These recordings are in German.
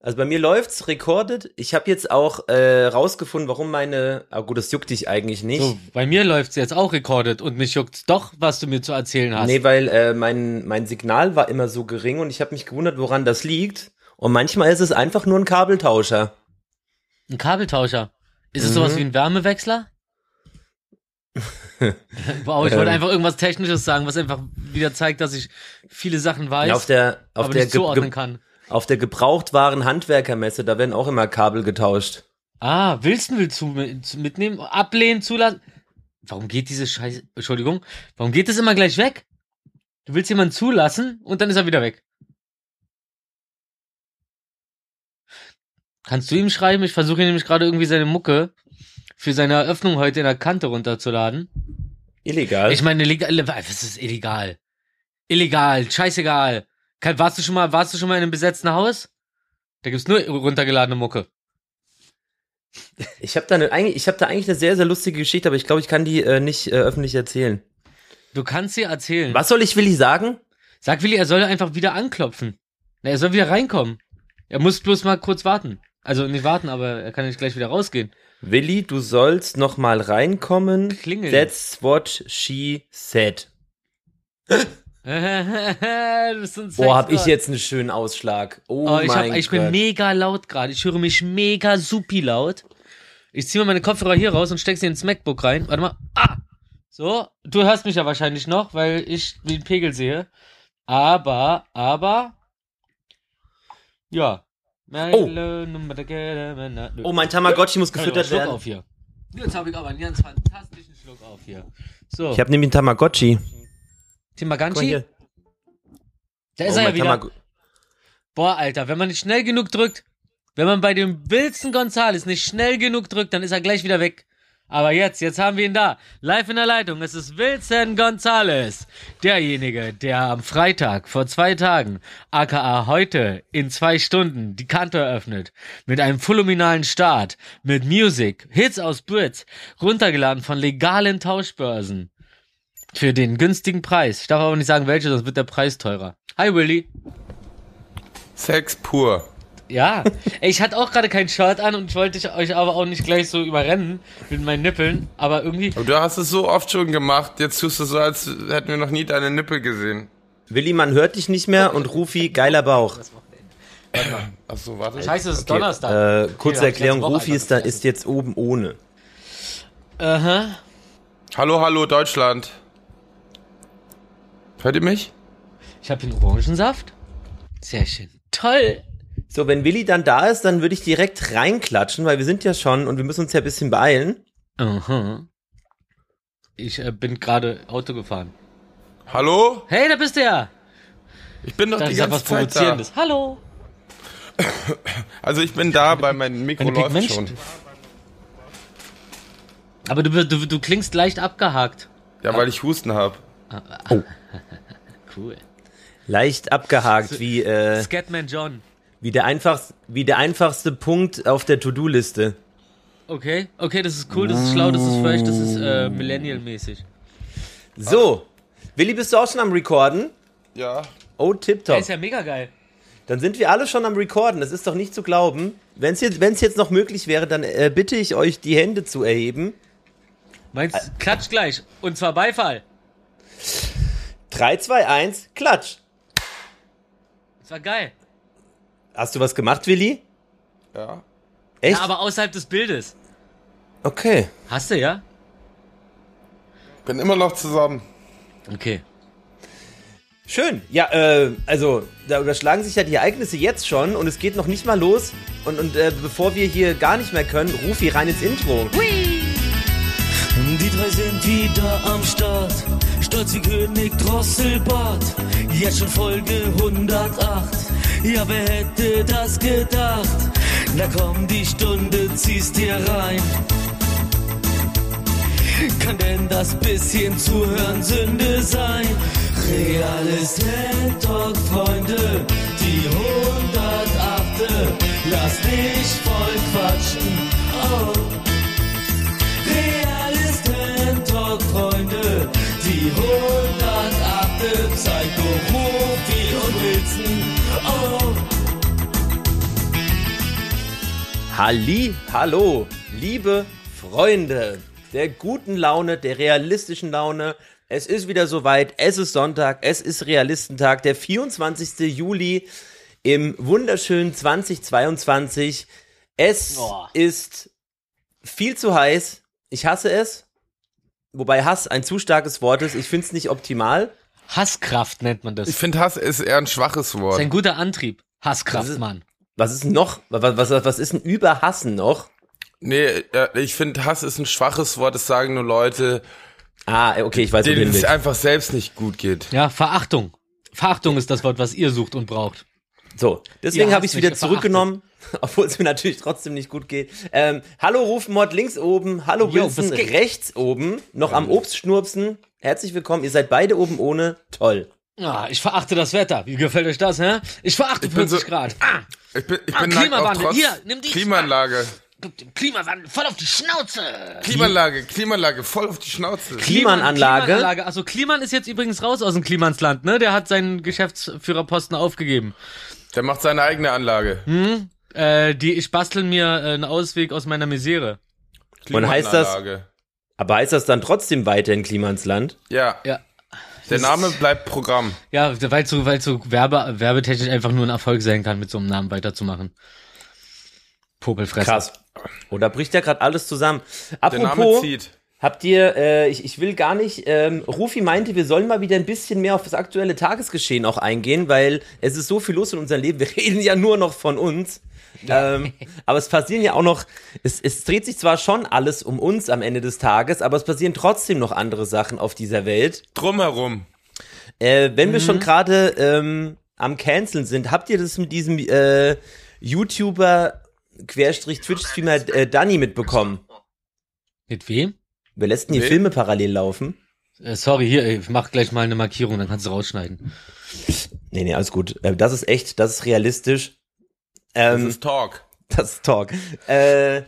Also bei mir läuft's recorded. Ich habe jetzt auch äh, rausgefunden, warum meine. Ah gut, das juckt dich eigentlich nicht. So, bei mir läuft's jetzt auch recorded und mich juckt's doch, was du mir zu erzählen hast. Nee, weil äh, mein, mein Signal war immer so gering und ich habe mich gewundert, woran das liegt. Und manchmal ist es einfach nur ein Kabeltauscher. Ein Kabeltauscher. Ist es Mhm. sowas wie ein Wärmewechsler? wow, ich wollte Ähm. einfach irgendwas Technisches sagen, was einfach wieder zeigt, dass ich viele Sachen weiß, Ja, auf der, auf aber der, nicht zuordnen kann. Auf der gebrauchtwaren Handwerkermesse, da werden auch immer Kabel getauscht. Ah, willst du willst du mit- mitnehmen? Ablehnen, zulassen? Warum geht diese Scheiße, Entschuldigung, warum geht das immer gleich weg? Du willst jemanden zulassen und dann ist er wieder weg. Kannst du ihm schreiben? Ich versuche nämlich gerade irgendwie seine Mucke für seine Eröffnung heute in der Kante runterzuladen. Illegal. Ich meine, legal, was ist illegal? Illegal, scheißegal. Warst du schon mal, warst du schon mal in einem besetzten Haus? Da gibt's nur runtergeladene Mucke. Ich habe da, ne, eigentlich- ich hab da eigentlich eine sehr, sehr lustige Geschichte, aber ich glaube, ich kann die äh, nicht äh, öffentlich erzählen. Du kannst sie erzählen. Was soll ich Willi sagen? Sag Willi, er soll einfach wieder anklopfen. Na, er soll wieder reinkommen. Er muss bloß mal kurz warten. Also nicht warten, aber er kann nicht gleich wieder rausgehen. Willi, du sollst noch mal reinkommen. Klingeln. That's what she said. Boah, hab ich jetzt einen schönen Ausschlag. Oh, Oh, ich, hab, mein ich Gott. bin mega laut gerade. Ich höre mich mega supi laut. Ich ziehe mal meine Kopfhörer hier raus und steck sie ins MacBook rein. Warte mal. Ah! So, du hörst mich ja wahrscheinlich noch, weil ich den Pegel sehe. Aber, aber. Ja. Oh. Oh, mein Tamagotchi muss gefüttert Schluck werden. auf hier. Jetzt habe ich aber einen ganz fantastischen Schluck auf hier. So, Ich habe nämlich einen Tamagotchi. Hier. da ist Oh, er ja wieder. Tamago Boah, Alter, wenn man nicht schnell genug drückt, wenn man bei dem Wilson Gonzales nicht schnell genug drückt, dann ist er gleich wieder weg. Aber jetzt, jetzt haben wir ihn da. Live in der Leitung. Es ist Wilson Gonzales. Derjenige, der am Freitag vor zwei Tagen, aka heute, in zwei Stunden die Kante eröffnet. Mit einem phänomenalen Start. Mit Music, Hits aus Brits, runtergeladen von legalen Tauschbörsen. Für den günstigen Preis. Ich darf aber nicht sagen, welche, sonst wird der Preis teurer. Hi, Willy. Sex pur. Ja, Ey, ich hatte auch gerade kein Shirt an und ich wollte ich euch aber auch nicht gleich so überrennen mit meinen Nippeln, aber irgendwie. Aber du hast es so oft schon gemacht, jetzt tust du so, als hätten wir noch nie deine Nippel gesehen. Willi, man hört dich nicht mehr und Rufi, geiler Bauch. Achso, warte. Scheiße, es ist Okay, Donnerstag. Äh, kurze Okay, Erklärung, Rufi ist, da, ist jetzt oben ohne. Aha. Hallo, hallo, Deutschland. Hört ihr mich? Ich habe einen Orangensaft. Sehr schön. Toll. So, wenn Willi dann da ist, dann würde ich direkt reinklatschen, weil wir sind ja schon und wir müssen uns ja ein bisschen beeilen. Aha. Ich äh, bin gerade Auto gefahren. Hallo? Hey, da bist du ja. Ich bin doch Das die ganze was Zeit da. Provozierendes. Hallo. Also ich bin da, weil mein Mikro läuft schon. Aber du, du, du klingst leicht abgehakt. Ja, weil ich Husten habe. Cool. Leicht abgehakt, wie, äh, Scatman John. wie, der einfachst, wie der einfachste Punkt auf der To-Do-Liste. Okay, okay, das ist cool, das ist schlau, das ist fresh, das ist äh, Millennial-mäßig. So, Willi, bist du auch schon am Recorden? Ja. Oh, Der tipptopp. ist ja mega geil. Dann sind wir alle schon am Recorden. Das ist doch nicht zu glauben. Wenn es jetzt, wenn's jetzt noch möglich wäre, dann äh, bitte ich euch, die Hände zu erheben. Meinst, klatsch gleich. Und zwar Beifall. 3, 2, 1, klatsch. Das war geil. Hast du was gemacht, Willi? Ja. Echt? Ja, aber außerhalb des Bildes. okay. Hast du, ja? Bin immer noch zusammen. Okay. Schön. Ja, äh, also, da überschlagen sich ja die Ereignisse jetzt schon und es geht noch nicht mal los. Und, und äh, bevor wir hier gar nicht mehr können, Rufi rein ins Intro. Die drei sind wieder am Start. Stolz wie König Drosselbart. Jetzt schon Folge 108. Ja, wer hätte das gedacht? Na komm, die Stunde ziehst dir rein. Kann denn das bisschen Zuhören Sünde sein? Real ist Hand Talk, Freunde. Die 108. Lass dich voll quatschen. Oh. Die 108. Psycho, Rufi und Wilson. Oh. Halli, hallo, liebe Freunde der guten Laune, der realistischen Laune. Es ist wieder soweit, es ist Sonntag, es ist Realistentag, der 24. Juli im wunderschönen 2022. Es Boah. ist viel zu heiß. Ich hasse es. Wobei Hass ein zu starkes Wort ist. Ich finde es nicht optimal. Hasskraft nennt man das. Ich finde, Hass ist eher ein schwaches Das Wort. ist ein guter Antrieb. Hasskraft, ist- Mann. Was ist noch? Was, was, was ist denn über Hassen noch? Nee, ich finde, Hass ist ein schwaches Wort. Das sagen nur Leute, Ah, okay, ich weiß, denen es einfach selbst nicht gut geht. Ja, Verachtung. Verachtung ist das Wort, was ihr sucht und braucht. So, deswegen habe ich es wieder zurückgenommen, obwohl es mir natürlich trotzdem nicht gut geht. Ähm, hallo Rufmord links oben, hallo Wilson rechts oben, noch am Obst schnurpsen. Herzlich willkommen, ihr seid beide oben ohne. Toll. Ah, ich verachte das Wetter. Wie gefällt euch das, hä? Ich verachte Ich bin 40 so- Grad. Ah, Ich bin, ich Ah, bin auch Klimawandel. Hier, nimm die. Klimaanlage. Klimawandel voll auf die Schnauze. Klimaanlage, Klimaanlage, voll auf die Schnauze. Klimaanlage? Klimaanlage. Also Kliman ist jetzt übrigens raus aus dem Klimansland, ne? Der hat seinen Geschäftsführerposten aufgegeben. Der macht seine eigene Anlage. Hm? Äh, die, ich bastel mir äh, einen Ausweg aus meiner Misere. Und heißt das-. Aber heißt das dann trotzdem weiter in Klimansland? Ja, Ja. der Name bleibt Programm. Ja, weil so, weil so Werbe, werbetechnisch einfach nur ein Erfolg sein kann, mit so einem Namen weiterzumachen. Popelfresser. Krass. Oder bricht ja gerade alles zusammen. Der Name Apropos, zieht. habt ihr, äh, ich, ich will gar nicht, ähm, Rufi meinte, wir sollen mal wieder ein bisschen mehr auf das aktuelle Tagesgeschehen auch eingehen, weil es ist so viel los in unserem Leben. Wir reden ja nur noch von uns. Ähm, aber es passieren ja auch noch, es, es dreht sich zwar schon alles um uns am Ende des Tages, aber es passieren trotzdem noch andere Sachen auf dieser Welt. Drumherum. Äh, wenn wir Mhm. schon gerade ähm, am Canceln sind, habt ihr das mit diesem äh, YouTuber Querstrich Twitch-Streamer äh, Danny mitbekommen? Mit wem? Wer lässt denn hier Nee. Filme parallel laufen? Äh, sorry, hier, ich mach gleich mal eine Markierung, dann kannst du rausschneiden. Nee, nee, alles gut. Äh, das ist echt, das ist realistisch. Das Ähm, ist Talk. das ist Talk. Äh,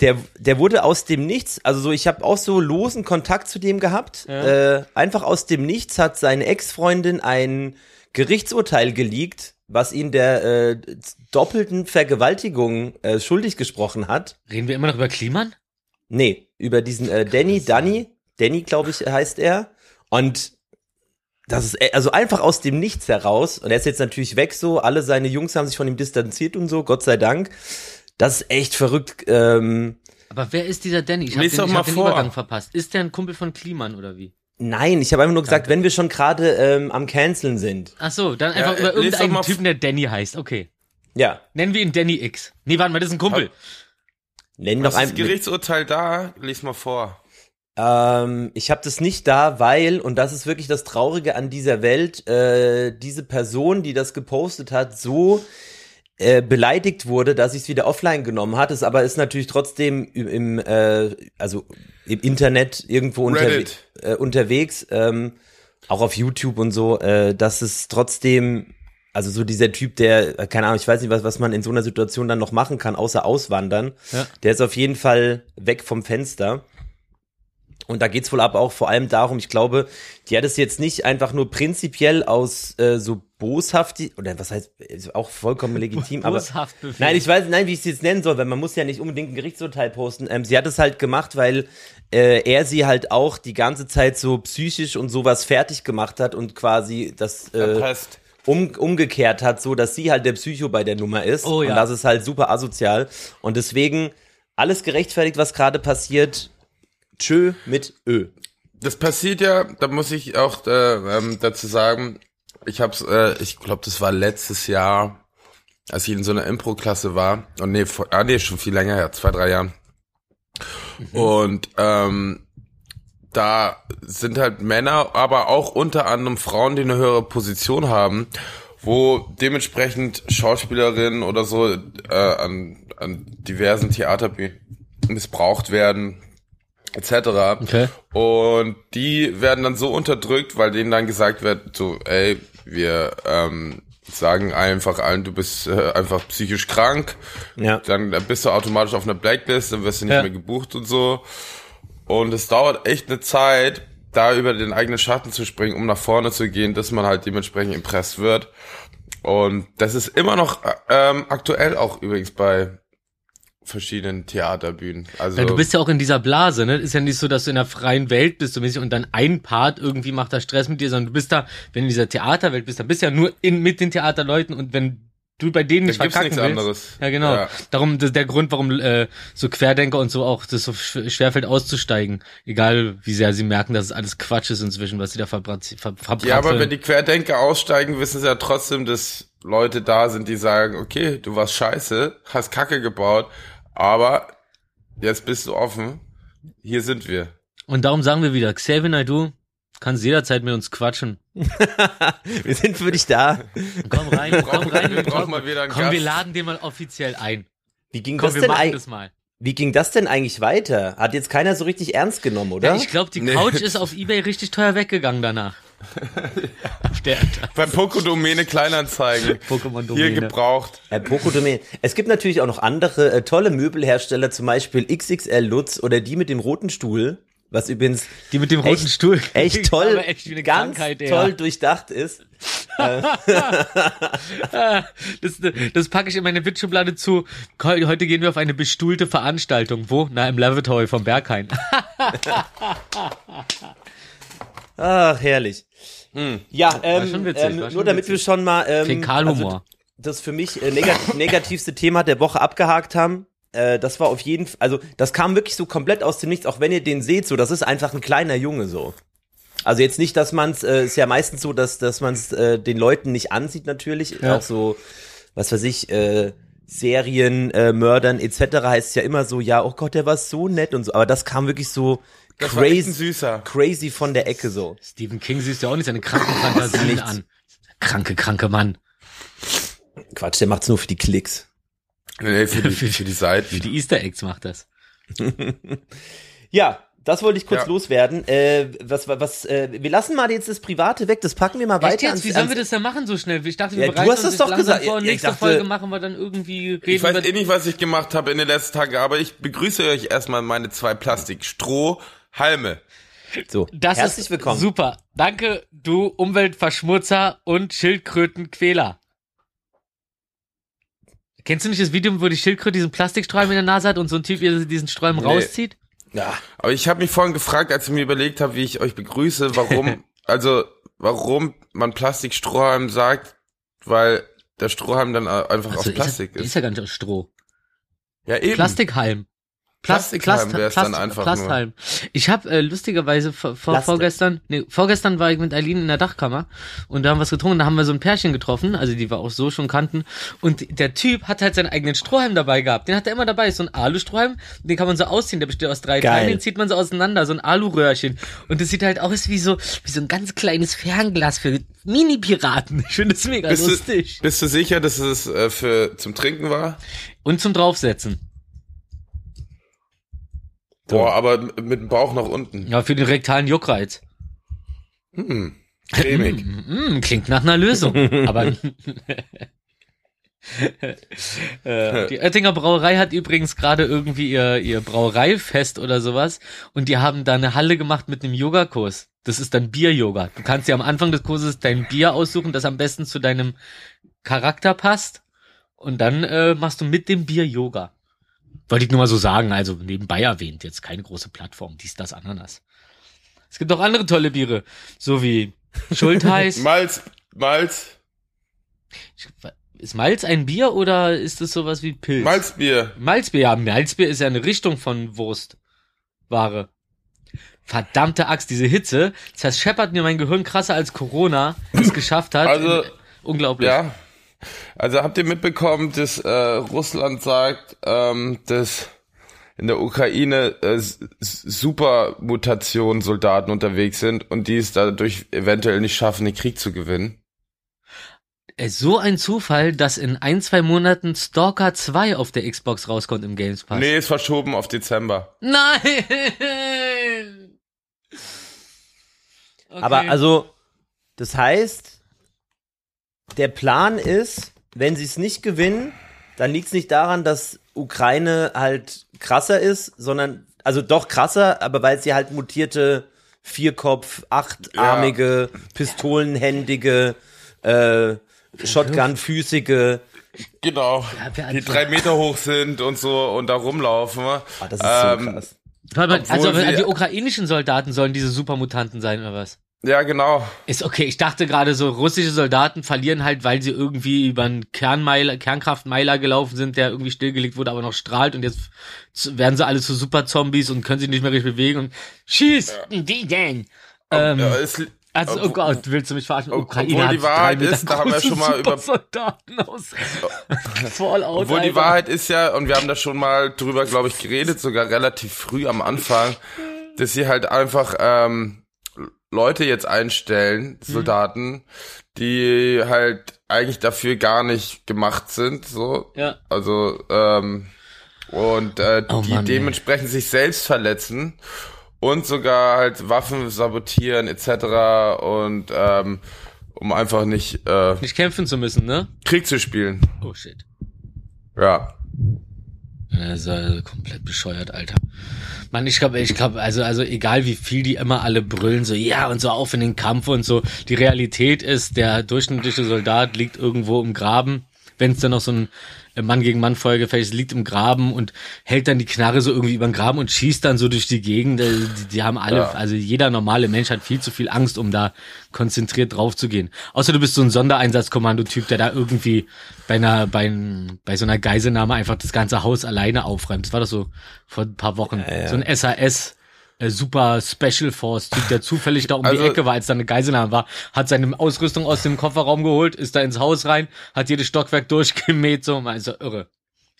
der, der wurde aus dem Nichts, also so, ich habe auch so losen Kontakt zu dem gehabt. Äh, einfach aus dem Nichts hat seine Ex-Freundin ein Gerichtsurteil geleakt, was ihn der äh, doppelten Vergewaltigung äh, schuldig gesprochen hat. Reden wir immer noch über Kliman? Nee, über diesen äh, Danny, Danny, Danny, glaube ich, heißt er. Und das ist äh, also einfach aus dem Nichts heraus. Und er ist jetzt natürlich weg so. Alle seine Jungs haben sich von ihm distanziert und so, Gott sei Dank. Das ist echt verrückt. Ähm, Aber wer ist dieser Danny? Ich habe den, doch ich mal hab den. Übergang verpasst. Ist der ein Kumpel von Kliman oder wie? nein, ich habe einfach nur gesagt, wenn wir schon gerade ähm, am Canceln sind. Ach so, dann einfach äh, über doch irgendeinen Typen, der Danny heißt. Okay. Ja, Nennen wir ihn Danny X. Nee, warte mal, das ist ein Kumpel. nennen doch Was ist das ein. Gerichtsurteil da? Lies mal vor. Ähm, ich habe das nicht da, weil, und das ist wirklich das Traurige an dieser Welt, äh, diese Person, die das gepostet hat, so äh, beleidigt wurde, dass ich es wieder offline genommen hat. Es aber ist natürlich trotzdem im, im äh, also im Internet irgendwo unterwe äh, unterwegs, ähm, auch auf YouTube und so, äh, dass es trotzdem also so dieser Typ, der, äh, keine Ahnung, ich weiß nicht, was, was man in so einer Situation dann noch machen kann, außer auswandern. Ja. Der ist auf jeden Fall weg vom Fenster. Und da geht's wohl aber auch vor allem darum, ich glaube, die hat es jetzt nicht einfach nur prinzipiell aus äh, so boshaft, oder was heißt, ist auch vollkommen legitim, aber Boshaft befehlt. Nein, ich weiß, nein, wie ich es jetzt nennen soll, weil man muss ja nicht unbedingt ein Gerichtsurteil posten. Ähm, sie hat es halt gemacht, weil äh, er sie halt auch die ganze Zeit so psychisch und sowas fertig gemacht hat und quasi das äh, Erpresst. um, umgekehrt hat, so dass sie halt der Psycho bei der Nummer ist. Oh ja. Und das ist halt super asozial. Und deswegen alles gerechtfertigt, was gerade passiert. Tschö mit Ö. Das passiert ja, da muss ich auch äh, ähm, dazu sagen, ich hab's, äh, ich glaube, das war letztes Jahr, als ich in so einer Impro-Klasse war. Und nee, vor, ah, nee, schon viel länger her, zwei, drei Jahren. Und ähm, da sind halt Männer, aber auch unter anderem Frauen, die eine höhere Position haben, wo dementsprechend Schauspielerinnen oder so äh, an, an diversen Theaterbühnen missbraucht werden, etc. Okay. Und die werden dann so unterdrückt, weil denen dann gesagt wird, so, ey, wir ähm, sagen einfach allen, du bist äh, einfach psychisch krank, Ja. dann bist du automatisch auf einer Blacklist, dann wirst du nicht Ja. mehr gebucht und so. Und es dauert echt eine Zeit, da über den eigenen Schatten zu springen, um nach vorne zu gehen, dass man halt dementsprechend impressed wird. Und das ist immer noch äh, ähm, aktuell auch übrigens bei verschiedenen Theaterbühnen. Also Ja, du bist ja auch in dieser Blase, ne? Ist ja nicht so, dass du in der freien Welt bist so mäßig und dann ein Part irgendwie macht da Stress mit dir, sondern du bist da, wenn du in dieser Theaterwelt bist, dann bist du ja nur in, mit den Theaterleuten und wenn du bei denen nicht Da verkacken nichts willst. anderes. Ja, genau. Ja. Darum, das der Grund, warum äh, so Querdenker und so auch das so sch- schwerfällt auszusteigen. Egal, wie sehr sie merken, dass es alles Quatsch ist inzwischen, was sie da verbrannt, ver, verbrannt ja, aber wenn die Querdenker aussteigen, wissen sie ja trotzdem, dass Leute da sind, die sagen, okay, du warst scheiße, hast Kacke gebaut, aber jetzt bist du offen. Hier sind wir. Und darum sagen wir wieder, Xavier Naidoo, kannst jederzeit mit uns quatschen. Wir sind für dich da. Komm rein, komm brauchen- rein. wir brauchen mal wieder einen Komm, wir Gast. laden den mal offiziell ein. Wie ging Komm, das wir denn machen eigentlich? das mal. Wie ging das denn eigentlich weiter? Hat jetzt keiner so richtig ernst genommen, oder? Ja, ich glaube, die Nee. Couch ist auf Ebay richtig teuer weggegangen danach. Bei Pokodomäne Kleinanzeigen. Hier Pokémon-Domäne. gebraucht. Äh, Pokodomain. Es gibt natürlich auch noch andere äh, tolle Möbelhersteller, zum Beispiel XXL Lutz oder die mit dem roten Stuhl, was übrigens Die mit dem roten echt, Stuhl. echt toll, echt wie eine ganz Krankheit, toll durchdacht ist. Das, das packe ich in meine Witzschublade zu. Heute gehen wir auf eine bestuhlte Veranstaltung. Wo? Na, im Lavatory vom Berghain. Ach, herrlich. Ja, ähm, schon witzig, ähm, nur damit witzig. wir schon mal ähm, Fäkalhumor. also das für mich äh, negat negativste Thema der Woche abgehakt haben. Äh, das war auf jeden Fall, also das kam wirklich so komplett aus dem Nichts, auch wenn ihr den seht, so, das ist einfach ein kleiner Junge so. Also jetzt nicht, dass man es, äh, ist ja meistens so, dass, dass man es äh, den Leuten nicht ansieht natürlich, Ja. auch so, was weiß ich, äh, Serien, äh, Mördern etc. heißt es ja immer so, ja, oh Gott, der war so nett und so, aber das kam wirklich so Das crazy, Süßer. crazy von der Ecke so. Stephen King siehst du auch nicht seine kranken Fantasien an. Kranke, kranke Mann. Quatsch, der macht's nur für die Klicks. Nee, für die, für die Wie Seiten. die Easter Eggs macht das. Ja, das wollte ich kurz Ja. loswerden. Äh, was, was, äh, wir lassen mal jetzt das Private weg, das packen wir mal Echt weiter. jetzt? ans- Wie sollen wir das denn machen so schnell? Ich dachte, wir Ja, du bereiten hast uns das doch gesagt. vor. Ja, ich Nächste dachte- Folge machen wir dann irgendwie reden Ich weiß eh nicht, was ich gemacht habe in den letzten Tagen, aber ich begrüße euch erstmal meine zwei Plastik-Strohhalme. So, Das herzlich ist willkommen. super. Danke, du Umweltverschmutzer und Schildkrötenquäler. Kennst du nicht das Video, wo die Schildkröte diesen Plastikstreifen in der Nase hat und so ein Typ ihr diesen Streifen Nee. rauszieht? Ja, Aber ich habe mich vorhin gefragt, als ich mir überlegt habe, wie ich euch begrüße, warum, also warum man Plastikstrohhalm sagt, weil der Strohhalm dann einfach aus Also, Plastik ist, ja, ist. ist ja gar nicht aus Stroh. Ja, eben. Plastikhalm. Plast, Plastikhalm Plast, wär's Plast, dann einfach Plasthalm. Ich habe äh, lustigerweise vor, vor, vorgestern, nee, vorgestern war ich mit Eileen in der Dachkammer und da haben wir was getrunken, da haben wir so ein Pärchen getroffen, also die wir auch so schon kannten und der Typ hat halt seinen eigenen Strohhalm dabei gehabt. Den hat er immer dabei, ist so ein Alustrohhalm, den kann man so ausziehen, der besteht aus drei. Teilen, den zieht man so auseinander, so ein Aluröhrchen und das sieht halt aus wie so wie so ein ganz kleines Fernglas für Mini-Piraten. Ich finde das mega Bist lustig. du, bist du sicher, dass es äh, für zum Trinken war? Und zum draufsetzen. Boah, aber mit dem Bauch nach unten. Ja, für den rektalen Juckreiz. Hm. Cremig. Mm, klingt nach einer Lösung. Aber äh, die Oettinger Brauerei hat übrigens gerade irgendwie ihr, ihr Brauereifest oder sowas und die haben da eine Halle gemacht mit einem Yogakurs. Das ist dann Bier-Yoga. Du kannst ja am Anfang des Kurses dein Bier aussuchen, das am besten zu deinem Charakter passt und dann äh, machst du mit dem Bier Yoga. Wollte ich nur mal so sagen, also nebenbei erwähnt, jetzt keine große Plattform, dies, das, Ananas. Es gibt auch andere tolle Biere, so wie Schultheiß. Malz, Malz, Ist Malz ein Bier oder ist es sowas wie Pilz? Malzbier. Malzbier, ja, Malzbier ist ja eine Richtung von Wurstware. Verdammte Axt, diese Hitze zerscheppert mir mein Gehirn krasser als Corona es geschafft hat. Also, Unglaublich. Ja. Also habt ihr mitbekommen, dass äh, Russland sagt, ähm, dass in der Ukraine äh, Supermutation-Soldaten unterwegs sind und die es dadurch eventuell nicht schaffen, den Krieg zu gewinnen? Äh, So ein Zufall, dass in ein, zwei Monaten Stalker 2 auf der Xbox rauskommt im Games Pass. Nee, ist verschoben auf Dezember. Nein! Okay. aber also, das heißt, der Plan ist, wenn sie es nicht gewinnen, dann liegt es nicht daran, dass Ukraine halt krasser ist, sondern, also doch krasser, aber weil sie halt mutierte Vierkopf, achtarmige, pistolenhändige, äh, Shotgun-füßige Genau. Ja, die drei Meter hoch sind und so und da rumlaufen. Ah, das ist so Ähm, krass. Warte mal, also die ukrainischen Soldaten sollen diese Supermutanten sein oder was? Ja, genau. Ist okay, ich dachte gerade so, russische Soldaten verlieren halt, weil sie irgendwie über einen Kernmeiler, Kernkraftmeiler gelaufen sind, der irgendwie stillgelegt wurde, aber noch strahlt und jetzt werden sie alle zu Superzombies und können sich nicht mehr richtig bewegen und schieß die denn? Ähm, Ja, es, also, oh Gott, willst du mich verarschen? ob- Ukraine obwohl die Wahrheit ist, da haben wir schon mal über- Supersoldaten aus Fallout, Obwohl die. Wahrheit ist ja, und wir haben da schon mal drüber, glaube ich, geredet, sogar relativ früh am Anfang, dass sie halt einfach ähm, Leute jetzt einstellen, Mhm. Soldaten, die halt eigentlich dafür gar nicht gemacht sind, so. Ja. Also, ähm, und äh, Oh die Mann, ey. dementsprechend sich selbst verletzen und sogar halt Waffen sabotieren etc. und ähm, um einfach nicht äh, Nicht kämpfen zu müssen, ne? Krieg zu spielen. Oh shit. Ja. Das ist äh, komplett bescheuert, Alter. Mann, ich glaube, ich glaube, also, also egal wie viel die immer alle brüllen, so ja und so auf in den Kampf und so. Die Realität ist, der durchschnittliche Soldat liegt irgendwo im Graben, wenn es dann noch so ein Mann gegen Mann ist, liegt im Graben und hält dann die Knarre so irgendwie über den Graben und schießt dann so durch die Gegend. Äh, Die, die haben alle, Ja. also jeder normale Mensch hat viel zu viel Angst, um da konzentriert drauf zu gehen. Außer du bist so ein Sondereinsatzkommando-Typ, der da irgendwie bei einer, bei, bei so einer Geiselnahme einfach das ganze Haus alleine aufräumt. Das war das so vor ein paar Wochen. So ein SAS. Äh, Super Special Force Typ, der zufällig da um Also- die Ecke war, als da eine Geiselnahme war, hat seine Ausrüstung aus dem Kofferraum geholt, ist da ins Haus rein, hat jedes Stockwerk durchgemäht, so, also irre.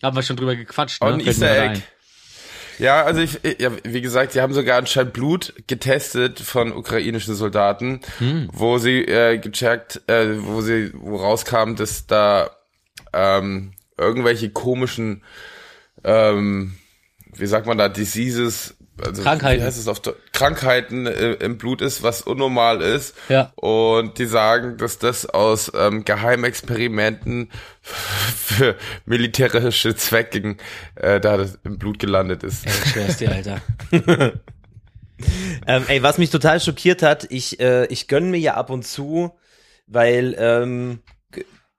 Haben wir schon drüber gequatscht, ne? Easter Egg. Ja, also ich, ja, wie gesagt, sie haben sogar anscheinend Blut getestet von ukrainischen Soldaten, wo sie äh, gecheckt, äh, wo sie, wo rauskam, dass da ähm, irgendwelche komischen, ähm, wie sagt man da, Diseases, also Krankheiten. wie heißt es auf Krankheiten äh, im Blut ist, was unnormal ist. Ja. Und die sagen, dass das aus ähm, Geheimexperimenten für militärische Zwecke äh, da das im Blut gelandet ist. Ey, ich schwör's dir, Alter. Ähm, ey, was mich total schockiert hat, ich, äh, ich gönn mir ja ab und zu, weil, ähm,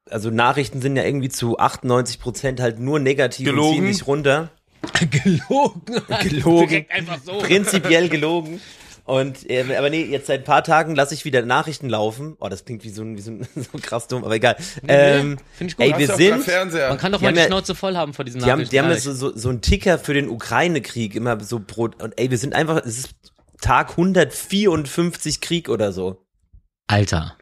also Nachrichten sind ja irgendwie zu 98 Prozent halt nur negativ Gelogen? und ziehen mich runter. Gelogen. Gelogen. Direkt einfach so. Prinzipiell gelogen. Und, äh, aber nee, jetzt seit ein paar Tagen lasse ich wieder Nachrichten laufen. Oh, das klingt wie so ein, wie so, ein, so krass dumm, aber egal. ähm, find ich gut. ey, wir sind, Fernseher? Man kann doch Die mal haben die ja- Schnauze voll haben vor diesen die haben, Nachrichten. die haben ja ehrlich. so, so, so einen Ticker für den Ukraine-Krieg immer so pro, und ey, wir sind einfach, es ist Tag 154 Krieg oder so. Alter.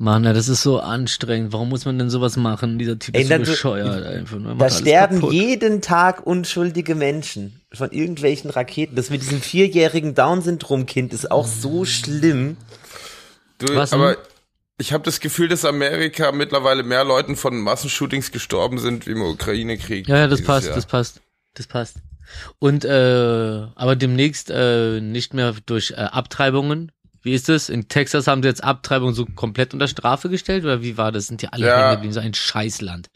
Mann, ja, das ist so anstrengend. Warum muss man denn sowas machen? Dieser Typ Ey, ist so da- bescheuert einfach. Da alles sterben kaputt. jeden Tag unschuldige Menschen von irgendwelchen Raketen. Das mit diesem vierjährigen Down-Syndrom-Kind ist auch so schlimm. Du, Was denn? aber ich habe das Gefühl, dass Amerika mittlerweile mehr Leuten von Massenshootings gestorben sind wie im Ukraine-Krieg. Ja, ja, das passt, Jahr. das passt. Das passt. Und äh, aber demnächst äh, nicht mehr durch äh, Abtreibungen. Wie ist das? In Texas haben sie jetzt Abtreibung so komplett unter Strafe gestellt oder wie war das? Sind die alle Ja. geblieben? So ein Scheißland.